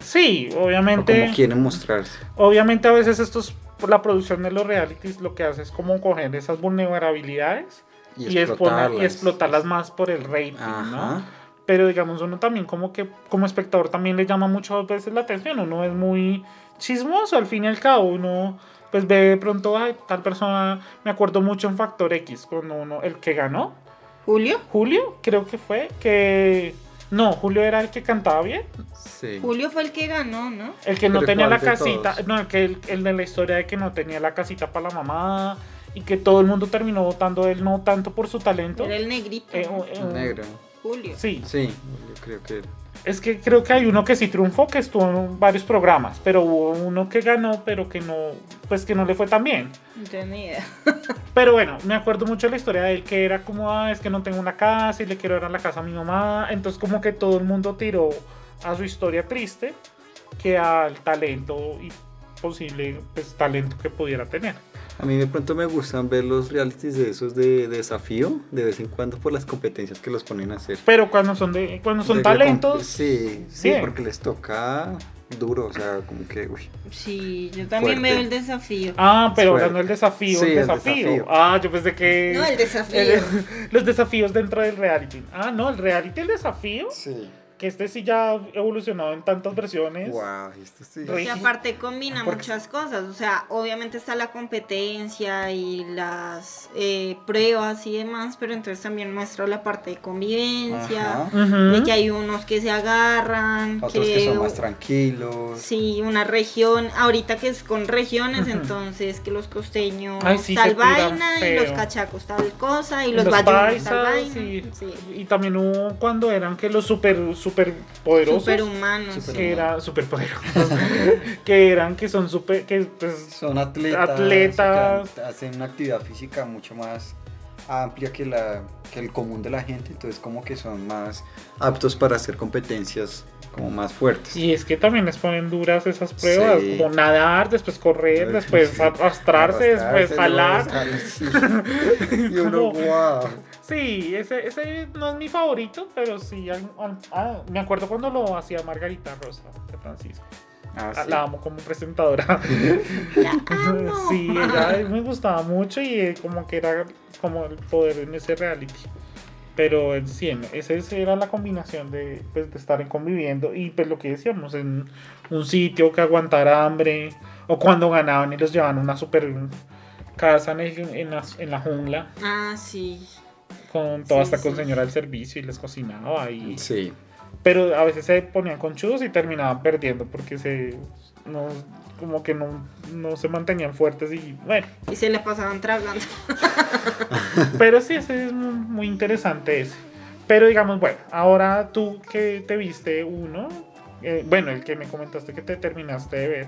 A: Sí,
C: o
A: obviamente.
C: como quieren mostrarse.
A: Obviamente a veces estos, la producción de los realities lo que hace es como coger esas vulnerabilidades y, y
C: explotarlas.
A: explotarlas más por el rating,
C: Ajá.
A: ¿no? Pero digamos, uno también como que como espectador también le llama muchas veces la atención, uno es muy chismoso al fin y al cabo, uno pues ve de pronto a tal persona, me acuerdo mucho en Factor X, cuando uno, el que ganó,
B: Julio.
A: Julio, creo que fue, que... No, Julio era el que cantaba bien,
C: Sí.
B: Julio fue el que ganó, ¿no?
A: el que no
C: Pero
A: tenía la
C: ¿cuál de
A: casita,
C: todos?
A: no, el, que, el, el de la historia de que no tenía la casita para la mamá y que todo el mundo terminó votando él no tanto por su talento.
B: Era el negrito.
A: eh, eh,
C: Negro.
B: Julio.
A: Sí,
C: Sí, yo creo que
A: es que creo que hay uno que sí triunfó, que estuvo en varios programas, pero hubo uno que ganó, pero que no, pues que no le fue tan bien.
B: Ni idea. (laughs)
A: Pero bueno, me acuerdo mucho de la historia de él, que era como, ah, es que no tengo una casa y le quiero dar a la casa a mi mamá. Entonces como que todo el mundo tiró a su historia triste que al talento y posible pues, talento que pudiera tener.
C: A mí de pronto me gustan ver los realities de esos de, desafío, de vez en cuando por las competencias que los ponen a hacer.
A: Pero cuando son de cuando son
C: De-
A: talentos,
C: Sí, sí,
A: bien.
C: porque les toca duro, o sea, como que, uy.
B: Sí, yo también
C: Fuerte.
B: veo el desafío.
A: Ah, pero ganó el desafío,
C: Sí,
A: el
C: el
A: desafío.
C: desafío.
A: Ah, yo pensé que
B: No, el desafío.
A: el- (laughs) los desafíos dentro del reality. Ah, no, el reality el desafío,
C: Sí.
A: Que este sí ya ha evolucionado en tantas versiones.
C: Wow, esto sí.
B: Y aparte combina
C: Porque-
B: muchas cosas, o sea, obviamente está la competencia y las eh, pruebas y demás, pero entonces también muestra la parte de convivencia, de que hay unos que se agarran,
C: Otros que son más tranquilos.
B: Sí, una región, ahorita que es con regiones, entonces que los costeños
A: Ay, sí,
B: tal vaina y los cachacos tal cosa y los,
A: los
B: bayunos tal vaina.
A: y,
B: Sí.
A: y también hubo cuando eran que los super super poderosos
B: Superhumanos.
C: Super-
A: que era super poderosos (laughs) que eran que son super que pues
C: Son atletas.
A: Atletas.
C: que hacen una actividad física mucho más amplia que, la, que el común de la gente, entonces como que son más aptos para hacer competencias como más fuertes.
A: y es que también les ponen duras esas pruebas
C: Sí.
A: como nadar después correr después
C: sí.
A: arrastrarse después
C: Arrastrarse,
A: jalar (laughs)
C: y uno, wow.
A: Sí ese, ese no es mi favorito pero sí al- al- ah, me acuerdo cuando lo hacía Margarita Rosa de Francisco
C: Ah, sí.
A: la amo como presentadora (laughs)
B: La amo. (laughs)
A: Sí, ella me gustaba mucho y eh, como que era como el poder en ese reality. Pero en sí, esa esa era la combinación de, pues, de estar en conviviendo y pues lo que decíamos, en un sitio que aguantara hambre o cuando ganaban y los llevaban a una super casa en, el- en, la, en la jungla
B: Ah, sí.
A: Con toda
B: Sí,
A: esta con
B: sí.
A: señora del servicio y les cocinaba y
C: Sí.
A: pero a veces se ponían conchudos y terminaban perdiendo porque se no, como que no, no se mantenían fuertes y bueno.
B: Y se le pasaban tragando. (laughs)
A: Pero sí, ese es muy, muy interesante ese. Pero digamos, bueno, ahora tú que te viste uno, eh, bueno, el que me comentaste que te terminaste de ver,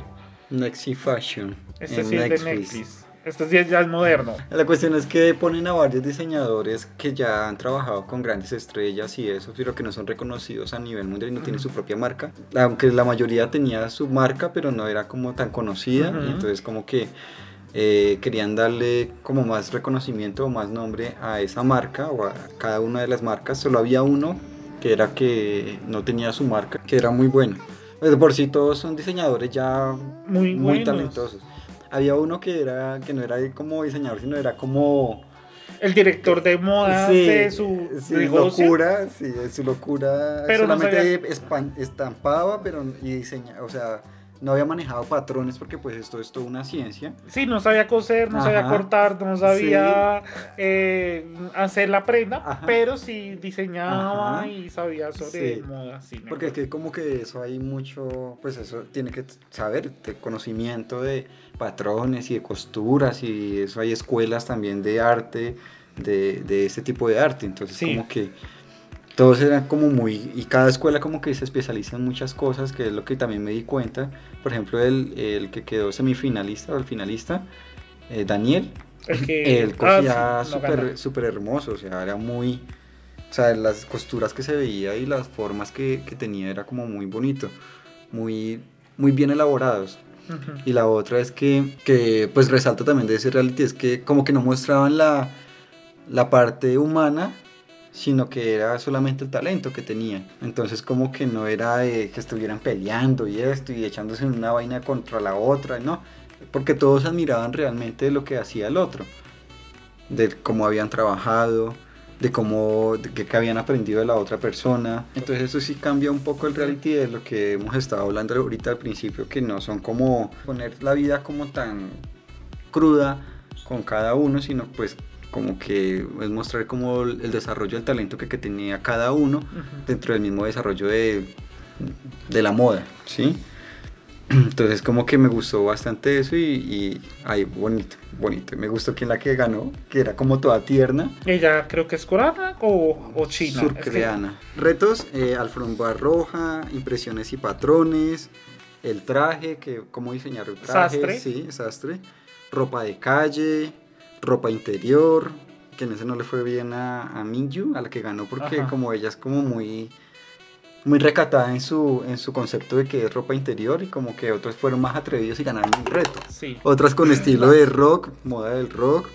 C: Nexi Fashion.
A: este
C: en
A: sí es de Netflix. Este sí es- ya es moderno.
C: La cuestión es que ponen a varios diseñadores que ya han trabajado con grandes estrellas y eso, pero que no son reconocidos a nivel mundial y no tienen su propia marca. Aunque la mayoría tenía su marca, pero no era como tan conocida. Y entonces como que eh, querían darle como más reconocimiento o más nombre a esa marca o a cada una de las marcas. Solo había uno que era que no tenía su marca, que era muy bueno. Pues de por sí todos son diseñadores ya
A: Muy,
C: muy
A: buenos.
C: talentosos. Había uno que era que no era como diseñador, sino era como
A: El director de moda
C: Sí,
A: de su
C: sí,
A: negocio.
C: locura, sí, su locura.
A: Pero no
C: solamente espan- estampaba, pero y diseñaba, o sea, no había manejado patrones porque pues esto es toda una ciencia.
A: Sí, no sabía coser, no sabía
C: Ajá.
A: cortar, no sabía eh, hacer la prenda,
C: Ajá.
A: pero sí diseñaba
C: Ajá.
A: y sabía sobre
C: Sí.
A: moda. Sí,
C: Porque es que como que eso hay mucho, pues eso tiene que saber, de conocimiento de patrones y de costuras y eso hay escuelas también de arte, de, de ese tipo de arte. Entonces
A: Sí.
C: como que todos eran como muy, y cada escuela como que se especializa en muchas cosas, que es lo que también me di cuenta. Por ejemplo, el, el que quedó semifinalista o el finalista, eh, Daniel,
A: El que (laughs)
C: él
A: ah, sí, no ganó.
C: súper súper hermoso, o sea, era muy... O sea, las costuras que se veía y las formas que, que tenía era como muy bonito, muy, muy bien elaborados. Y la otra es que, que pues resalta también de ese reality, es que como que no mostraban la, la parte humana, sino que era solamente el talento que tenían. Entonces como que no era que estuvieran peleando y esto y echándose en una vaina contra la otra, no, porque todos admiraban realmente lo que hacía el otro, de cómo habían trabajado, de cómo, de habían aprendido de la otra persona. Entonces eso sí cambia un poco el reality de lo que hemos estado hablando ahorita al principio, que no son como poner la vida como tan cruda con cada uno, sino pues como que es mostrar como el desarrollo del talento que, que tenía cada uno dentro del mismo desarrollo de, de la moda, ¿sí? Entonces como que me gustó bastante eso y, y ay, bonito, bonito. Me gustó que la que ganó, que era como toda tierna,
A: Ella creo que es coreana o, o china. Es que-
C: surcoreana. Retos, eh, alfombra roja, impresiones y patrones, el traje, que cómo diseñar el traje,
A: Sastre.
C: sí, sastre, ropa de calle, ropa interior, que en ese no le fue bien a, a Minju, a la que ganó porque
A: Ajá.
C: como ella es como muy muy recatada en su en su concepto de que es ropa interior y como que otros fueron más atrevidos y ganaron un reto.
A: Sí.
C: Otras con estilo de rock, moda del rock,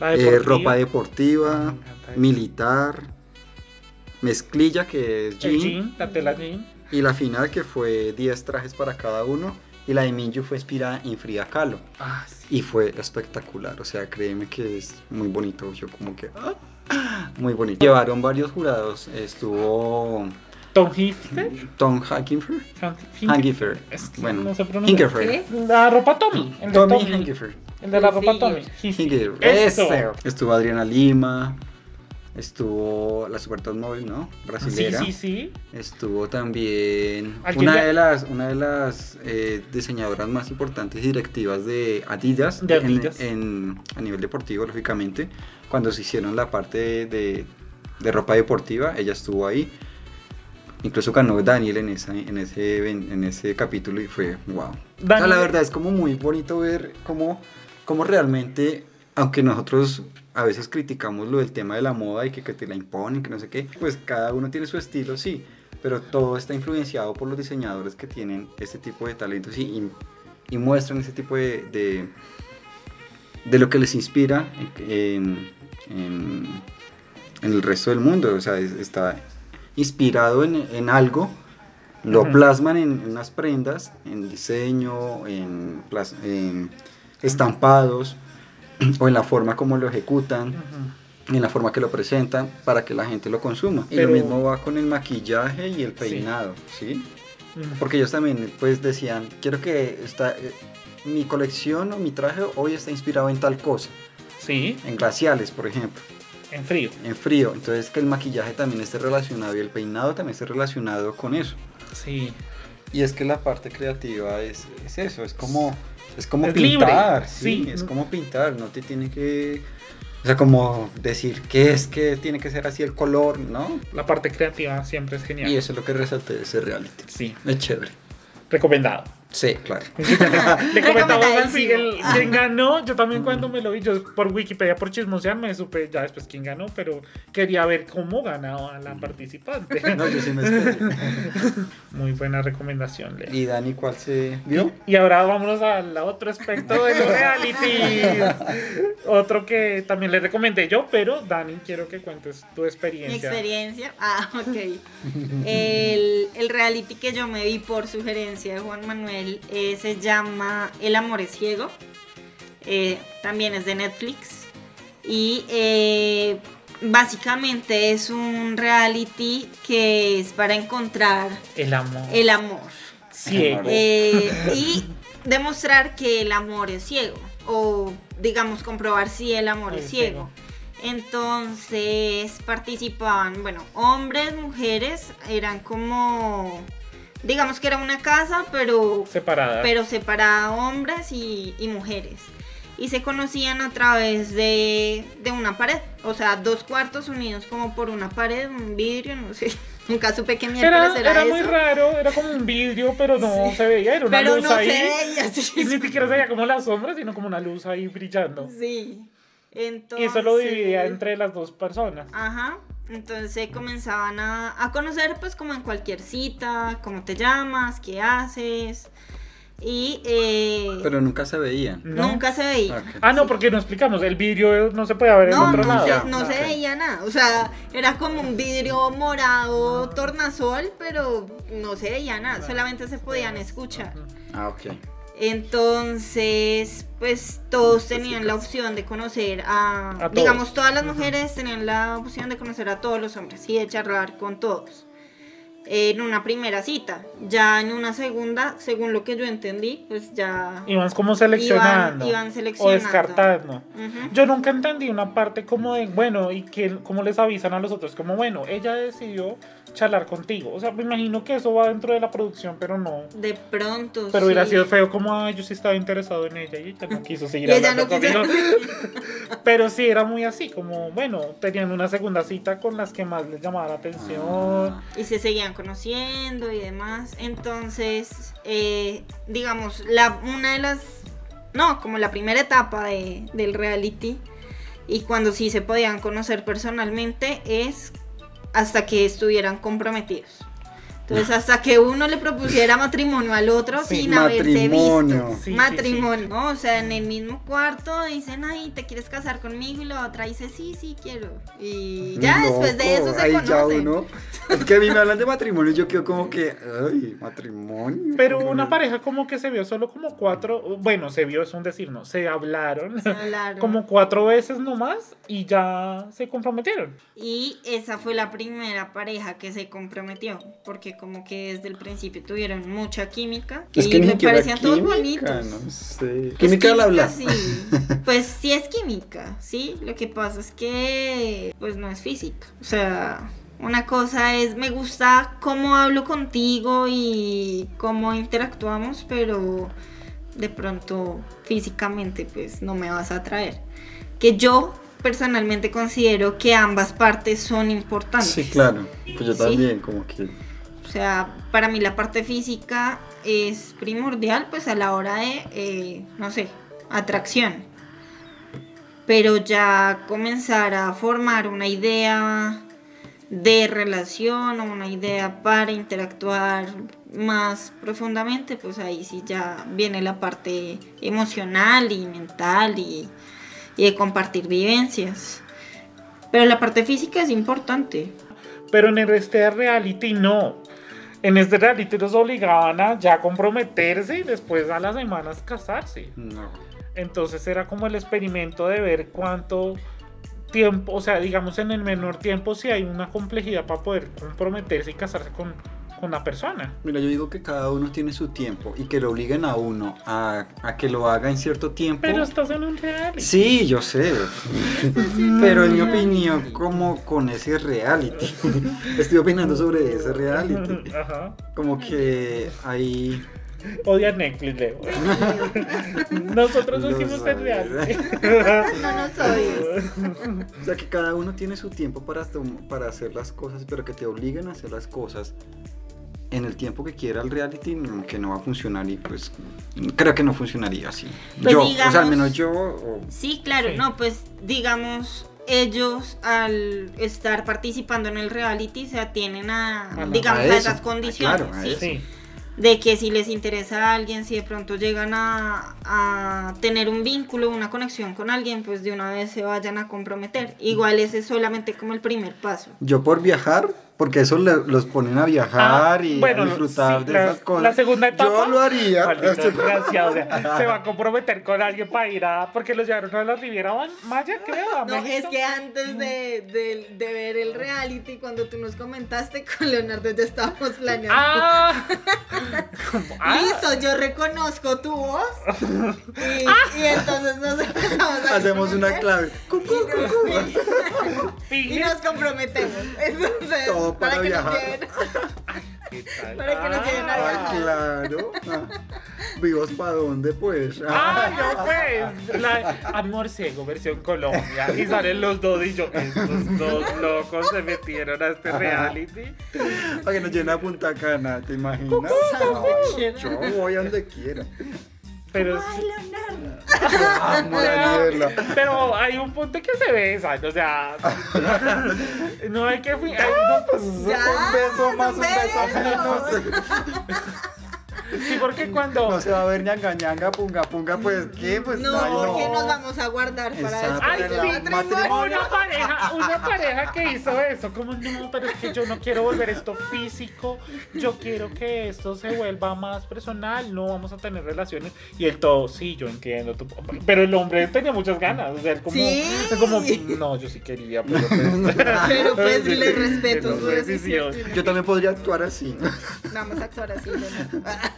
C: eh, ropa deportiva, militar, mezclilla que es
A: El
C: jean,
A: jean, la tela jean.
C: y la final que fue 10 trajes para cada uno y la de Minju fue inspirada en Frida Kahlo
A: Ah, sí.
C: y fue espectacular, o sea, créeme que es muy bonito, yo como que ah, muy bonito. Llevaron varios jurados, estuvo
A: Tom Hifter.
C: Tom Hankifer,
A: Hinkifer.
C: Hankifer,
A: Es que
C: bueno,
A: no se pronuncia.
C: Hinkifer,
B: ¿Qué?
A: La ropa Tommy. El de
C: Tommy
A: Tommy.
C: Hankifer.
A: El de la ropa
B: Sí.
A: Tommy.
C: Hinkifer,
A: Eso.
C: ese. Estuvo Adriana Lima, estuvo la Super Móvil, ¿no?
A: Sí,
C: Brasilera.
A: sí, sí.
C: Estuvo también
A: ¿Alguien
C: una de las, una de las eh, diseñadoras más importantes y directivas de Adidas,
A: De
C: en-
A: Adidas.
C: En, a nivel deportivo, lógicamente. Cuando se hicieron la parte de, de- de ropa deportiva, ella estuvo ahí. Incluso ganó Daniel en, esa, en, ese, en ese capítulo y fue wow.
A: Daniel-
C: la verdad es como muy bonito ver cómo, cómo realmente, aunque nosotros a veces criticamos lo del tema de la moda y que, que te la imponen, que no sé qué, pues cada uno tiene su estilo, sí, pero todo está influenciado por los diseñadores que tienen este tipo de talentos y, y- y muestran ese tipo de, de, de lo que les inspira en, en- en el resto del mundo, o sea, es- está inspirado en, en algo, lo plasman en unas prendas, en diseño, en, estampados (clears throat) o en la forma como lo ejecutan, en la forma que lo presentan para que la gente lo consuma. Y
A: Pero-
C: lo mismo va con el maquillaje y el peinado, ¿sí? Porque ellos también pues decían, quiero que esta, eh, mi colección o mi traje hoy está inspirado en tal cosa,
A: Sí.
C: en glaciales, por ejemplo.
A: En frío.
C: en frío. Entonces que el maquillaje también esté relacionado y el peinado también esté relacionado con eso.
A: Sí.
C: Y es que la parte creativa es, es eso, es como, es como
A: Es libre,
C: pintar, sí,
A: sí.
C: es como pintar, no te tiene que, o sea, como decir qué es que tiene que ser así el color, ¿no?
A: La parte creativa siempre es genial.
C: Y eso es lo que resalté de ese reality.
A: Sí.
C: Es chévere.
A: Recomendado.
C: Sí, claro. (laughs)
A: Le comentamos al. Miguel quién ganó. Yo también cuando me lo vi, yo por Wikipedia, por chismosear, me supe ya después quién ganó, pero quería ver cómo ganaba la participante. (laughs)
C: No, yo sí me esperé. (laughs)
A: Muy buena recomendación, Leo.
C: ¿Y Dani cuál se vio?
A: Y ahora vámonos al otro aspecto de los realities. Otro que también le recomendé yo, pero Dani, quiero que cuentes tu
B: Mi
A: experiencia.
B: experiencia. Ah, ok. El, el reality que yo me vi por sugerencia de Juan Manuel eh, se llama El amor es ciego. Eh, también es de Netflix. Y eh, básicamente es un reality que es para encontrar
A: El amor.
B: el amor.
A: ciego.
B: Y demostrar que el amor es ciego. O digamos comprobar si el amor es
A: Es
B: ciego. Entonces participaban, bueno, hombres, mujeres, eran como, digamos que era una casa, pero,
A: Separada.
B: pero separada hombres y, y mujeres. Y se conocían a través de, de una pared, o sea, dos cuartos unidos como por una pared, un vidrio, no sé. (laughs) Nunca supe qué miércoles
A: Era,
B: era, eso.
A: muy raro, era como un vidrio, pero no se veía, era una
B: Pero
A: luz
B: no
A: ahí.
B: se veía, sí.
A: Y (laughs) ni siquiera se veía como la sombra, sino como una luz ahí brillando.
B: Sí.
A: Y
B: Entonces,
A: eso lo dividía entre las dos personas.
B: Ajá. Entonces comenzaban a, a conocer pues como en cualquier cita, cómo te llamas, qué haces. Y eh,
C: Pero nunca se veían.
A: ¿no?
B: nunca se veía.
C: Ok.
A: Ah, no, porque no explicamos, el vidrio no se puede ver en
B: No,
A: otro
B: no,
A: lado.
B: se, no se veía nada. O sea, era como un vidrio morado tornasol, pero no se veía nada. Solamente se podían escuchar.
C: Ah, ok.
B: Entonces, pues todos tenían la opción de conocer a, digamos, todas las mujeres tenían la opción de conocer a todos los hombres y de charlar con todos. En una primera cita, ya en una segunda, según lo que yo entendí, pues ya
A: Iban como seleccionando.
B: Iban- iban
A: O
B: seleccionando.
A: descartando.
B: Ujú.
A: Yo nunca entendí una parte como de, bueno, y que cómo les avisan a los otros, como, bueno, ella decidió charlar contigo. O sea, me imagino que eso va dentro de la producción, pero no.
B: de pronto.
A: Pero hubiera
B: sí.
A: sido feo como, ay, yo sí estaba interesado en ella y ella no quiso (laughs) seguir hablando
B: no
A: conmigo. (laughs) (laughs) Pero sí, era muy así, como, bueno, tenían una segunda cita con las que más les llamaba la atención.
C: Ah.
B: y se seguían conociendo y demás. Entonces, eh, digamos, la, una de las, no, como la primera etapa de- del reality y cuando sí se podían conocer personalmente es hasta que estuvieran comprometidos. Entonces, hasta que uno le propusiera matrimonio al otro
A: Sí,
B: sin haberse
C: matrimonio.
B: visto.
A: Sí, sí,
B: matrimonio, ¿no? O sea, en el mismo cuarto dicen, ay, ¿te quieres casar conmigo? Y la otra dice, sí, sí, quiero. Y ya después de eso se
C: ya
B: conocen.
C: uno- Es que a mí me hablan de matrimonio y yo quedo como que, ay, matrimonio.
A: Pero una pareja como que se vio solo como cuatro, bueno, se vio, es un decir, no, se hablaron
B: Se hablaron.
A: como cuatro veces nomás y ya se comprometieron.
B: Y esa fue la primera pareja que se comprometió, porque como que desde el principio tuvieron mucha química
C: Es
B: y
C: que
B: me parecían todos
C: química,
B: bonitos.
C: no sé. Química al hablar.
B: sí. (laughs) Pues sí es química, sí. Lo que pasa es que pues no es física. O sea, una cosa es me gusta cómo hablo contigo y cómo interactuamos, pero de pronto físicamente pues no me vas a atraer. Que yo personalmente considero que ambas partes son importantes.
C: Sí, claro. Pues yo
B: Sí.
C: también, como que.
B: O sea, para mí la parte física es primordial, pues a la hora de, eh, no sé, atracción. Pero ya comenzar a formar una idea de relación o una idea para interactuar más profundamente, pues ahí sí ya viene la parte emocional y mental y, y de compartir vivencias. Pero la parte física es importante.
A: Pero en este reality no. En este reality los obligaban a ya comprometerse y después a las semanas casarse.
C: No.
A: Entonces era como el experimento de ver cuánto tiempo, o sea, digamos en el menor tiempo si hay una complejidad para poder comprometerse y casarse con con la persona.
C: Mira, yo digo que cada uno tiene su tiempo y que lo obliguen a uno a, a que lo haga en cierto tiempo.
A: Pero estás en un reality.
C: Sí, yo sé. Pero en mi opinión, como con ese reality. (laughs) Estoy opinando sobre ese reality.
A: Ajá.
C: Como que hay.
A: Odia Netflix, Leo. (laughs) Nosotros no hicimos el reality.
B: No nos odies.
C: O sea, que cada uno tiene su tiempo para, para hacer las cosas, pero que te obliguen a hacer las cosas en el tiempo que quiera el reality, que no va a funcionar y pues creo que no funcionaría así.
B: Pues
C: yo, o sea, al menos yo. o-
B: Sí, claro,
A: Sí.
B: no, pues digamos, ellos al estar participando en el reality se atienen a,
A: A
B: digamos,
C: a
B: esas condiciones.
C: claro, a
B: ¿sí?
C: eso.
A: Sí.
B: De que si les interesa a alguien, si de pronto llegan a, a tener un vínculo, una conexión con alguien, pues de una vez se vayan a comprometer. Igual ese es solamente como el primer paso.
C: Yo por viajar, porque eso le- los ponen a viajar
A: Ah,
C: y
A: bueno,
C: a disfrutar
A: sí,
C: de
A: la-
C: esas cosas.
A: la segunda etapa.
C: Yo lo haría.
A: O sea, (laughs) se va a comprometer con alguien para ir a. Porque los llevaron a la Riviera Maya, creo. A
B: No, es que antes de, de- de ver el reality, cuando tú nos comentaste con Leonardo, ya estábamos planeando.
A: Ah, (laughs) ah,
B: Listo, yo reconozco tu voz. Y, y entonces nos empezamos a
C: Hacemos una clave.
B: Y nos comprometemos. Entonces,
C: Todo para
B: que
C: viajar.
B: lleven. (laughs)
A: ¿Qué tal?
B: para que nos lleven a
A: Ah,
C: Ah, claro. Ah, ¿Vivos para dónde, pues?
A: Ah, no, pues. La, amor ciego, versión Colombia. Y salen los dos y yo, estos dos locos se metieron a este reality.
C: Para que nos llenen a Punta Cana, ¿te imaginas? Yo voy a donde quiera.
A: Pero,
C: Mierda.
A: pero hay un punto que se besan, o sea. (laughs) No hay que. fi- ay, no, pues,
B: Ya,
C: un beso más, un
B: beso
C: menos. (laughs)
A: Sí, porque cuando.
C: No se va a ver ñanga ñanga, punga punga, pues ¿qué? Pues
B: No,
C: ay,
B: porque nos vamos a guardar para
C: Exacto.
A: Ay, sí,
B: matrimonio.
A: una pareja, una pareja que hizo eso, como no, pero es que yo no quiero volver esto físico, yo quiero que esto se vuelva más personal, no vamos a tener relaciones. Y el todo, sí, yo entiendo, tu- pero el hombre tenía muchas ganas, o sea, él como,
B: Sí.
A: él como no, yo sí quería, pero (laughs) pues,
B: Pero pues (laughs)
A: Sí,
B: le respeto su
A: no,
B: decisión.
C: Yo también podría actuar así.
B: Vamos a actuar así, Leonardo. (laughs)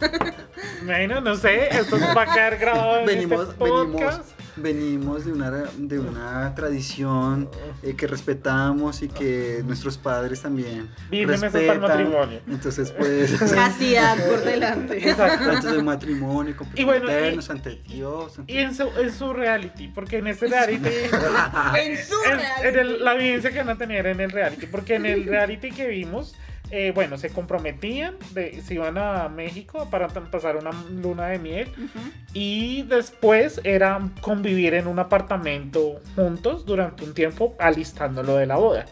A: Bueno, no sé, esto va a quedar grabado en
C: venimos,
A: este
C: venimos,
A: podcast.
C: venimos de una, de una tradición eh, que respetamos y que nuestros padres también
A: Vírgenes hasta el
C: respetan.
A: matrimonio.
C: Entonces, pues, (laughs) (laughs)
B: Castidad por delante.
A: Exacto.
C: antes del matrimonio,
A: Y bueno, y-
C: comprometernos ante Dios. ante-
A: Y en su, en su reality, porque en este reality... (laughs)
B: En su
A: en,
B: reality.
A: en el- la vivencia que van a tener en el reality, porque en el reality que vimos, eh, bueno, se comprometían, de, se iban a México para pasar una luna de miel y después era convivir en un apartamento juntos durante un tiempo alistando lo de la boda.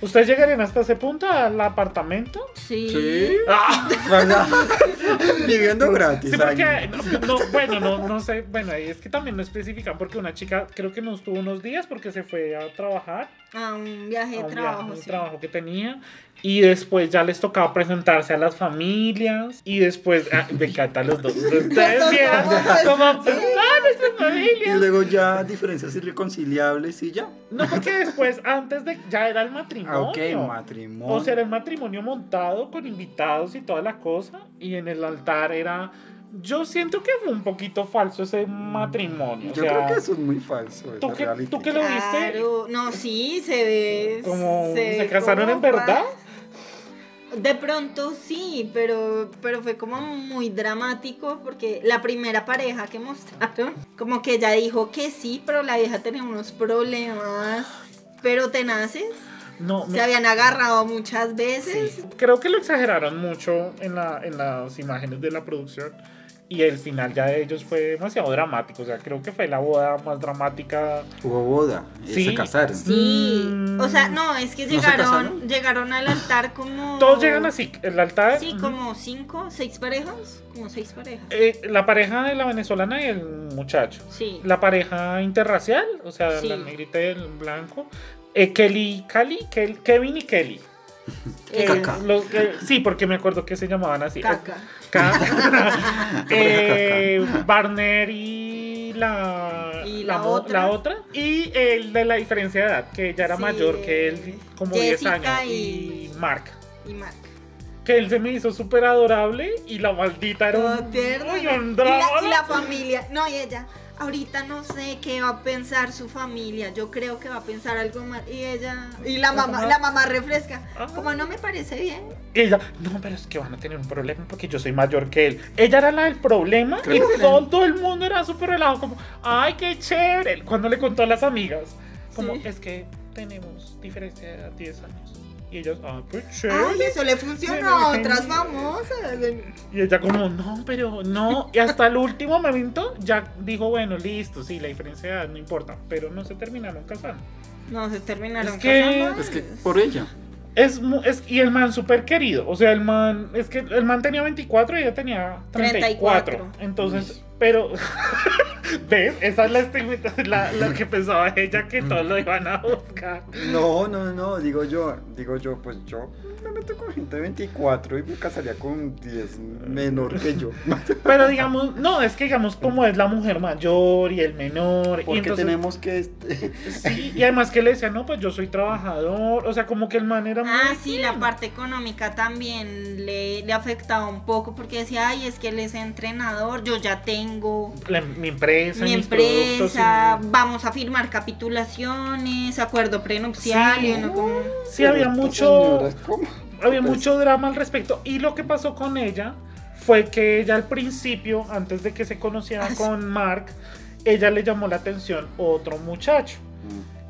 A: ¿Ustedes llegarían hasta ese punto al apartamento?
B: Sí.
C: Sí.
A: ¡Ah! (laughs)
C: Viviendo gratis.
A: Sí, porque, no, no, bueno, no, no sé, bueno, es que también no especifican, porque una chica creo que no estuvo unos días porque se fue a trabajar,
B: A un viaje de trabajo,
A: viaje, un
B: sí.
A: trabajo que tenía, y después ya les tocaba presentarse a las familias, y después, ah, me encantan los dos, (laughs) ustedes
B: somos,
A: cómo
B: sí.
A: ah, nuestras
C: Y
A: familias.
C: luego ya diferencias irreconciliables y ya.
A: No, porque después, antes de, ya era el
C: Ah,
A: matrimonio.
C: ok, matrimonio.
A: O sea, era el matrimonio montado con invitados y toda la cosa. Y en el altar era. Yo siento que fue un poquito falso ese matrimonio. o
C: Yo
A: sea,
C: creo que eso es muy falso.
A: ¿Tú
C: reality.
A: ¿Tú qué lo viste?
B: Claro, no, sí, se ve.
A: Como, ¿Se,
B: ve
A: casaron en verdad?
B: De pronto sí, pero, pero fue como muy dramático porque la primera pareja que mostraron, como que ella dijo que sí, pero la vieja tenía unos problemas, pero tenaces.
A: No.
B: Se habían agarrado muchas veces.
A: Sí, creo que lo exageraron mucho en, la, en las imágenes de la producción. Y el final ya de ellos fue demasiado dramático. O sea, creo que fue la boda más dramática.
C: Hubo boda. y
A: Sí.
C: Se casaron.
B: Sí,
A: Mm.
B: o sea, no, es que
C: ¿No se
B: llegaron, llegaron al altar como...
A: Todos llegan así. El altar.
B: Sí, como cinco, seis parejas, como seis parejas.
A: eh, la pareja de la venezolana y el muchacho.
B: Sí.
A: La pareja interracial, o sea,
B: Sí.
A: la negrita y el blanco. Eh, Kelly, Cali, Kel- Kevin y Kelly.
B: Eh,
C: Caca.
A: Que- sí, porque me acuerdo que se llamaban así.
B: Caca.
A: Ca- (laughs) (laughs) eh, Barner y la,
B: Y la otra.
A: la otra. Y el de la diferencia de edad, que ella era
B: Sí.
A: mayor que él, como 10
B: Jessica
A: años.
B: y-
A: Y Mark.
B: Y Mark.
A: que él se me hizo súper adorable y la maldita era un,
B: Y la, y la familia. No, y ella. Ahorita no sé qué va a pensar su familia. Yo creo que va a pensar algo mal. Y ella. Y la mamá, la mamá refresca.
A: Ajá.
B: Como no me parece bien.
A: Y ella, no, pero es que van a tener un problema porque yo soy mayor que él. Ella era la del problema
C: Creo
A: y todo, todo el mundo era súper relajado, como, ay, qué chévere. Cuando le contó a las amigas, como,
B: Sí.
A: es que tenemos diferencia de edad, 10 años. Y ellos, ah, pues
B: Ay, eso le funcionó a otras famosas.
A: Y ella como, no, pero no. Y hasta el último momento ya dijo, bueno, listo, sí, la diferencia de edad no importa. Pero no se terminaron casando.
B: No, se terminaron
A: Es que-
B: casando.
C: Es que por ella.
A: Es, es y el man súper querido. O sea, el man, es que el man tenía 24 y ella tenía 34.
B: 34.
A: Entonces, pero, (laughs) ¿ves? Esa es la, la, la que pensaba ella que todos lo iban a buscar.
C: No, no, no, digo yo, digo yo, pues yo me meto con gente de 24 y me casaría con 10 menor que yo. (laughs)
A: Pero digamos, no, es que digamos como es la mujer mayor y el menor. y
C: Porque
A: entonces,
C: tenemos que... este, (laughs)
A: Sí, y además que le decía, no, pues yo soy trabajador. O sea, como que el man era
B: Ah,
A: muy
B: sí,
A: bien.
B: la parte económica también le, le afectaba un poco porque decía, ay, es que él es entrenador, yo ya tengo
A: La- mi empresa,
B: mi
A: mis
B: empresa,
A: y-
B: vamos a firmar capitulaciones, acuerdo prenupcial y uno como...
A: Sí, había mucho. había
C: Pues-
A: mucho drama al respecto. Y lo que pasó con ella fue que ella al principio, antes de que se conociera
B: Ah, sí.
A: con Mark, ella le llamó la atención otro muchacho.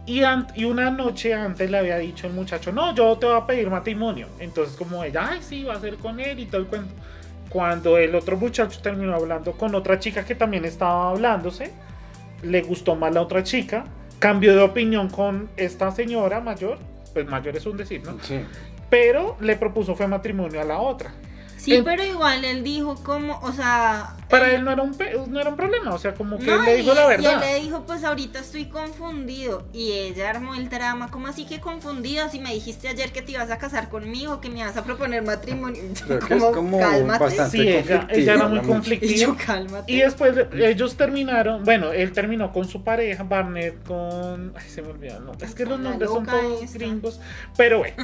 A: Y, an- y una noche antes le había dicho el muchacho, no, yo te voy a pedir matrimonio. Entonces como ella, ay, sí, va a ser con él y todo el cuento. Cuando el otro muchacho terminó hablando con otra chica que también estaba hablándose, le gustó más la otra chica, cambió de opinión con esta señora mayor, pues mayor es un decir, ¿no?
C: Sí.
A: pero le propuso fue matrimonio a la otra.
B: Sí,
A: En-
B: pero igual él dijo como, o sea...
A: Para él no era un, pe- no era un problema, o sea, como que
B: No,
A: él le
B: y-
A: dijo la
B: Y
A: verdad.
B: él le dijo, pues ahorita estoy confundido. Y ella armó el drama, ¿cómo así que confundido? Si me dijiste ayer que te ibas a casar conmigo, que me ibas a proponer matrimonio. (laughs)
C: Que es como
B: cálmate.
A: Sí, ella, era muy.
B: Y
A: conflictiva.
B: yo, cálmate.
A: Y después ellos terminaron, bueno, él terminó con su pareja, Barnett, con... Ay, se me no, es que los nombres son todos
B: esta.
A: gringos, pero bueno,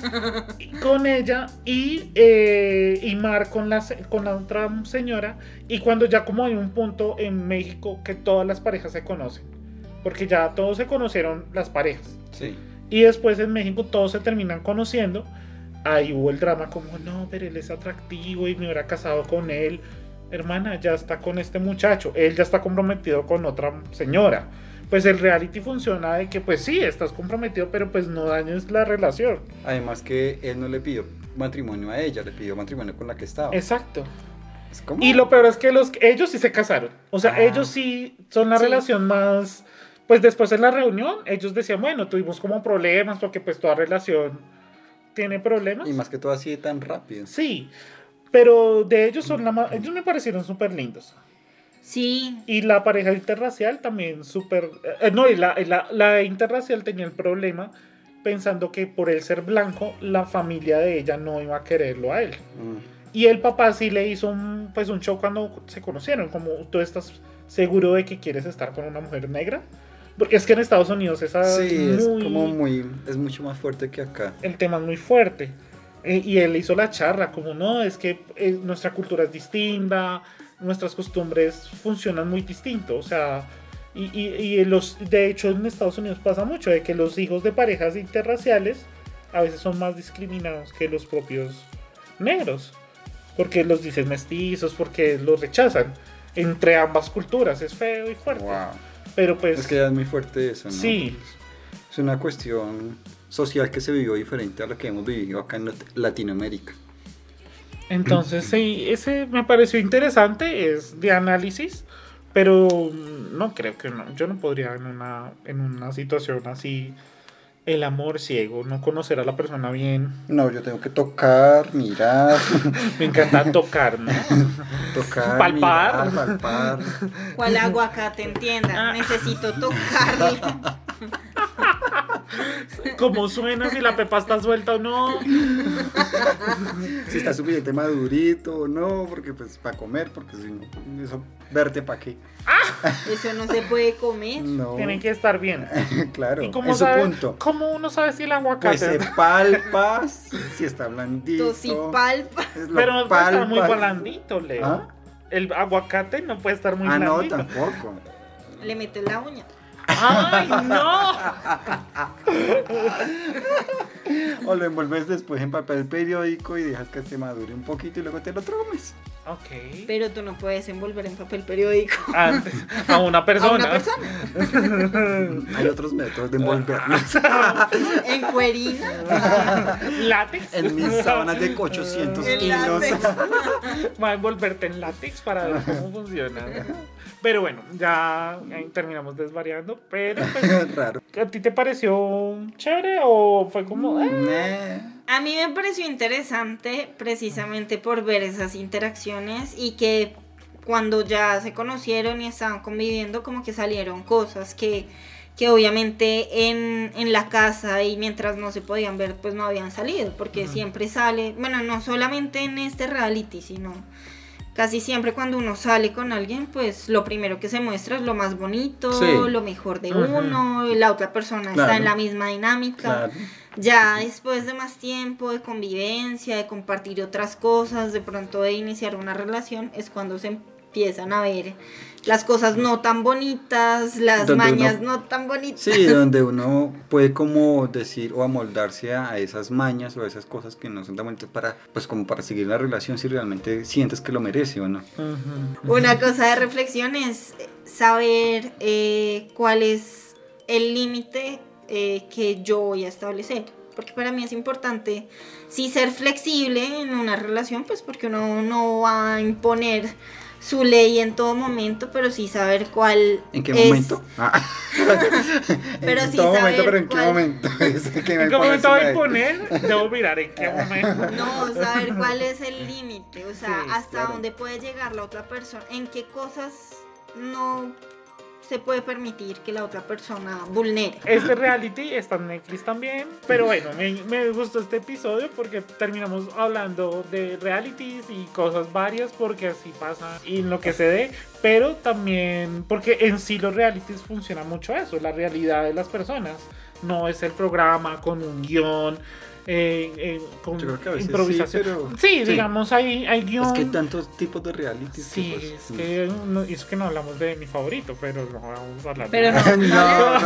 A: y (laughs) con ella y, eh, y Mar con la, con la otra señora, y cuando ya como hay un punto en México que todas las parejas se conocen, porque ya todos se conocieron las parejas.
C: Sí.
A: Y después en México todos se terminan conociendo. Ahí hubo el drama como, no, pero él es atractivo y me hubiera casado con él. Hermana, ya está con este muchacho. Él ya está comprometido con otra señora. Pues el reality funciona de que pues sí, estás comprometido, pero pues no dañes la relación.
C: Además que él no le pidió matrimonio a ella, le pidió matrimonio con la que estaba.
A: Exacto.
C: Como...
A: Y lo peor es que los ellos sí se casaron. O sea,
C: Ah.
A: ellos sí son la
B: Sí.
A: relación más... Pues después en la reunión, ellos decían, bueno, tuvimos como problemas porque pues toda relación tiene problemas.
C: Y más que todo así de tan rápido.
A: Sí, pero de ellos son la más... Ellos me parecieron súper lindos.
B: Sí,
A: Y la pareja interracial también súper... eh, no, y la, y la, la interracial tenía el problema pensando que por él ser blanco, la familia de ella no iba a quererlo a él.
C: Mm.
A: Y el papá sí le hizo un, pues un show cuando se conocieron, como tú estás seguro de que quieres estar con una mujer negra. Porque es que en Estados Unidos esa
C: Sí, es
A: muy-
C: como muy... Es mucho más fuerte que acá.
A: el tema es muy fuerte. Eh, y él hizo la charla, como no, es que eh, nuestra cultura es distinta, nuestras costumbres funcionan muy distinto. O sea, y, y- y los, de hecho en Estados Unidos pasa mucho de que los hijos de parejas interraciales a veces son más discriminados que los propios negros. Porque los dicen mestizos, porque los rechazan. Entre ambas culturas es feo y fuerte.
C: Wow.
A: Pero pues
C: Es que ya es muy fuerte eso, ¿no?
A: sí,
C: Es una cuestión social que se vivió diferente a lo que hemos vivido acá en Lat- Latinoamérica.
A: Entonces, sí, ese me pareció interesante, es de análisis, pero no creo que no. Yo no podría en una, en una situación así, el amor ciego, no conocer a la persona bien.
C: No, yo tengo que tocar, mirar, (laughs)
A: Me encanta tocar, ¿no? (laughs)
C: tocar,
A: Palpar.
C: mirar, palpar.
B: ¿cuál aguacate entienda?
A: Ah.
B: Necesito tocarle. (laughs) (laughs)
A: cómo suena, si la pepa está suelta o no. (laughs)
C: Si está suficiente madurito o no, porque pues para comer, porque si no, eso, verte para qué.
B: Eso no se puede comer.
C: No,
A: Tienen que estar bien. (laughs)
C: claro,
A: ¿Y cómo,
C: es su punto.
A: cómo uno sabe si el
C: Pues
A: aguacate
C: se
A: es-
C: palpas, si está blandito.
B: Sí palpa.
A: Pero no puede estar muy blandito, Leo.
C: ¿Ah?
A: El aguacate no puede estar muy
C: Ah, no,
A: blandito.
C: tampoco.
B: Le metes la uña.
A: ¡Ay, no!
C: O lo envuelves después en papel periódico y dejas que se madure un poquito y luego te lo comes.
A: Ok.
B: Pero tú no puedes envolver en papel periódico
A: Antes, a una
B: a
A: persona.
B: una persona. (laughs)
C: Hay otros métodos de envolverlos. (laughs)
B: En cuerina.
A: Látex.
C: en mis sábanas de 800
B: En
C: kilos.
A: Va a envolverte en látex para ver cómo funciona. Pero bueno, ya terminamos desvariando. Pero, pues, (laughs)
C: Raro.
A: ¿a ti te pareció chévere o fue como.? eh?
C: Nah.
B: A mí me pareció interesante precisamente por ver esas interacciones y que cuando ya se conocieron y estaban conviviendo como que salieron cosas que, que obviamente en, en la casa y mientras no se podían ver pues no habían salido porque siempre sale, bueno no solamente en este reality sino casi siempre cuando uno sale con alguien pues lo primero que se muestra es lo más bonito,
C: Sí.
B: lo mejor de uno, la otra persona
C: Claro.
B: está en la misma dinámica.
C: Claro.
B: Ya después de más tiempo de convivencia, de compartir otras cosas, de pronto de iniciar una relación, es cuando se empiezan a ver las cosas no tan bonitas, las
C: Donde
B: mañas
C: uno-
B: no tan bonitas.
C: Sí, donde uno puede como decir o amoldarse a esas mañas o a esas cosas que no son tan bonitas para, pues como para seguir la relación si realmente sientes que lo merece o no.
B: Una cosa de reflexión es saber eh, cuál es el límite eh, que yo voy a establecer. Porque para mí es importante sí ser flexible en una relación, pues porque uno no va a imponer su ley en todo momento, pero sí saber cuál
C: ¿En qué
B: es-
C: momento? (laughs) Ah.
B: Pero
C: en
B: sí
C: todo momento,
B: saber
C: pero ¿en qué momento? (laughs) Es que me
A: ¿En qué momento va a
C: así,
A: imponer? Debo mirar en qué momento. (laughs)
B: No, saber cuál es el límite, o sea,
A: Sí,
B: hasta
C: claro.
B: dónde puede llegar la otra persona, en qué cosas no se puede permitir que la otra persona vulnere.
A: Este reality está en Netflix también. Pero bueno, me, me gustó este episodio porque terminamos hablando de realities y cosas varias porque así pasa y en lo que se dé. Pero también porque en sí los realities funciona mucho eso, la realidad de las personas. No es el programa con un guion. Eh, eh, con
C: Yo creo que a veces sí,
A: improvisación.
C: pero-
A: Sí,
C: sí.
A: digamos, hay, hay guion.
C: Es que hay tantos tipos de reality.
A: Sí, es que, no, es que no hablamos de mi favorito, pero no vamos a hablar
B: Pero
A: de
B: no.
C: no,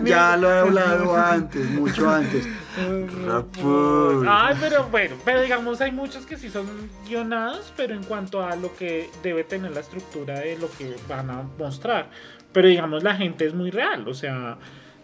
C: no, ya lo he hablado (laughs) antes, mucho antes. Rapur.
A: Ay, pero bueno, pero digamos hay muchos que sí son guionados, pero en cuanto a lo que debe tener la estructura de lo que van a mostrar. Pero digamos la gente es muy real, o sea,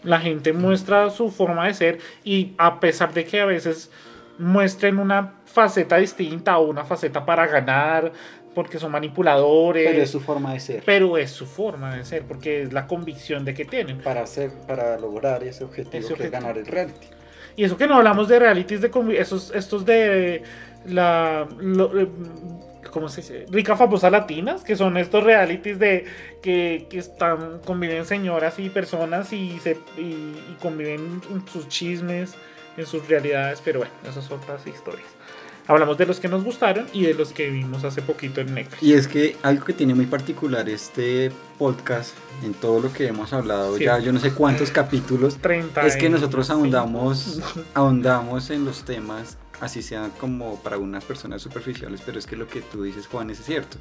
A: la gente muestra su forma de ser y a pesar de que a veces muestren una faceta distinta o una faceta para ganar, porque son manipuladores,
D: Pero es su forma de ser.
A: pero es su forma de ser, porque es la convicción de que tienen.
D: Para hacer, para lograr ese objetivo
A: Ese
D: que es ganar el reality.
A: Y eso que no hablamos de realities de esos estos de la lo- eh, ¿cómo se dice? Rica famosa latinas, que son estos realities de que, que están conviven señoras y personas y se y, y conviven en sus chismes, en sus realidades, pero bueno, esas son otras historias. Hablamos de los que nos gustaron y de los que vimos hace poquito en Netflix.
C: Y es que algo que tiene muy particular este podcast, en todo lo que hemos hablado,
A: Sí.
C: ya yo no sé cuántos (laughs) capítulos,
A: 30
C: es que nosotros ahondamos, (laughs) ahondamos en los temas, así sean como para unas personas superficiales, pero es que lo que tú dices, Juan, es cierto.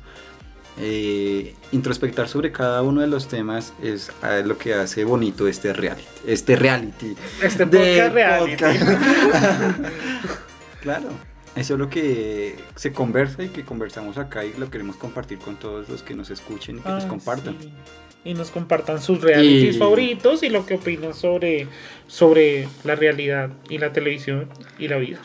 C: Eh, introspectar sobre cada uno de los temas es eh, lo que hace bonito este reality. Este reality.
A: Este podcast reality.
C: podcast. (laughs) claro. Eso es lo que se conversa y que conversamos acá y lo queremos compartir con todos los que nos escuchen y que nos
A: Ah,
C: compartan.
A: sí. Y nos compartan sus realities
C: Y-
A: favoritos y lo que opinan sobre, sobre la realidad y la televisión y la vida.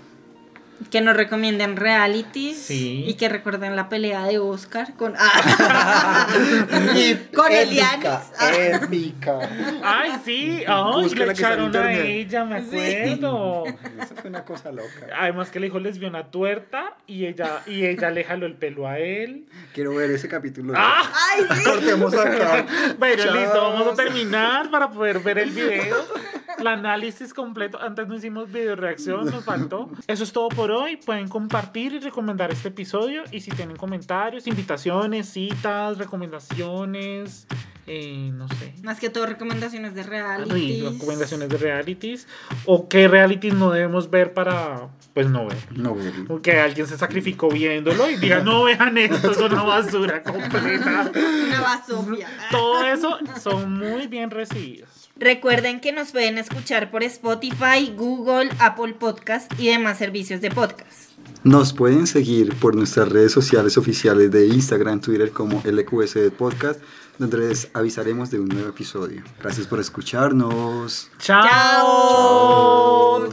B: Que nos recomienden realities
A: Sí.
B: y que recuerden la pelea de Oscar con, ah, (laughs) con Elianis.
D: Épica.
A: Ay, sí, ay,
C: Busca
A: le echaron a ella, me acuerdo.
C: Eso fue una cosa loca.
A: Además que le dijo lesbiana tuerta y ella, y ella le jaló el pelo a él.
C: Quiero ver ese capítulo.
A: ¡Ah!
B: Ay, sí.
C: Cortemos acá.
A: Bueno,
C: Chao.
A: listo, vamos a terminar para poder ver el video. el análisis completo. Antes no hicimos video reacción, nos faltó. Eso es todo por hoy. Pueden compartir y recomendar este episodio. Y si tienen comentarios, invitaciones, citas, recomendaciones, eh, no sé.
B: Más que todo recomendaciones de reality.
A: recomendaciones de realities o qué realities no debemos ver para pues no ver
C: No verlo.
A: porque alguien se sacrificó viéndolo y diga no vean esto es una basura completa (laughs)
B: Una basofia.
A: todo eso son muy bien recibidos
B: Recuerden que nos pueden escuchar por Spotify, Google, Apple Podcast y demás servicios de podcast.
C: Nos pueden seguir por nuestras redes sociales oficiales de Instagram, Twitter como LQSD Podcast, donde les avisaremos de un nuevo episodio. Gracias por escucharnos.
A: chao,
B: Chao.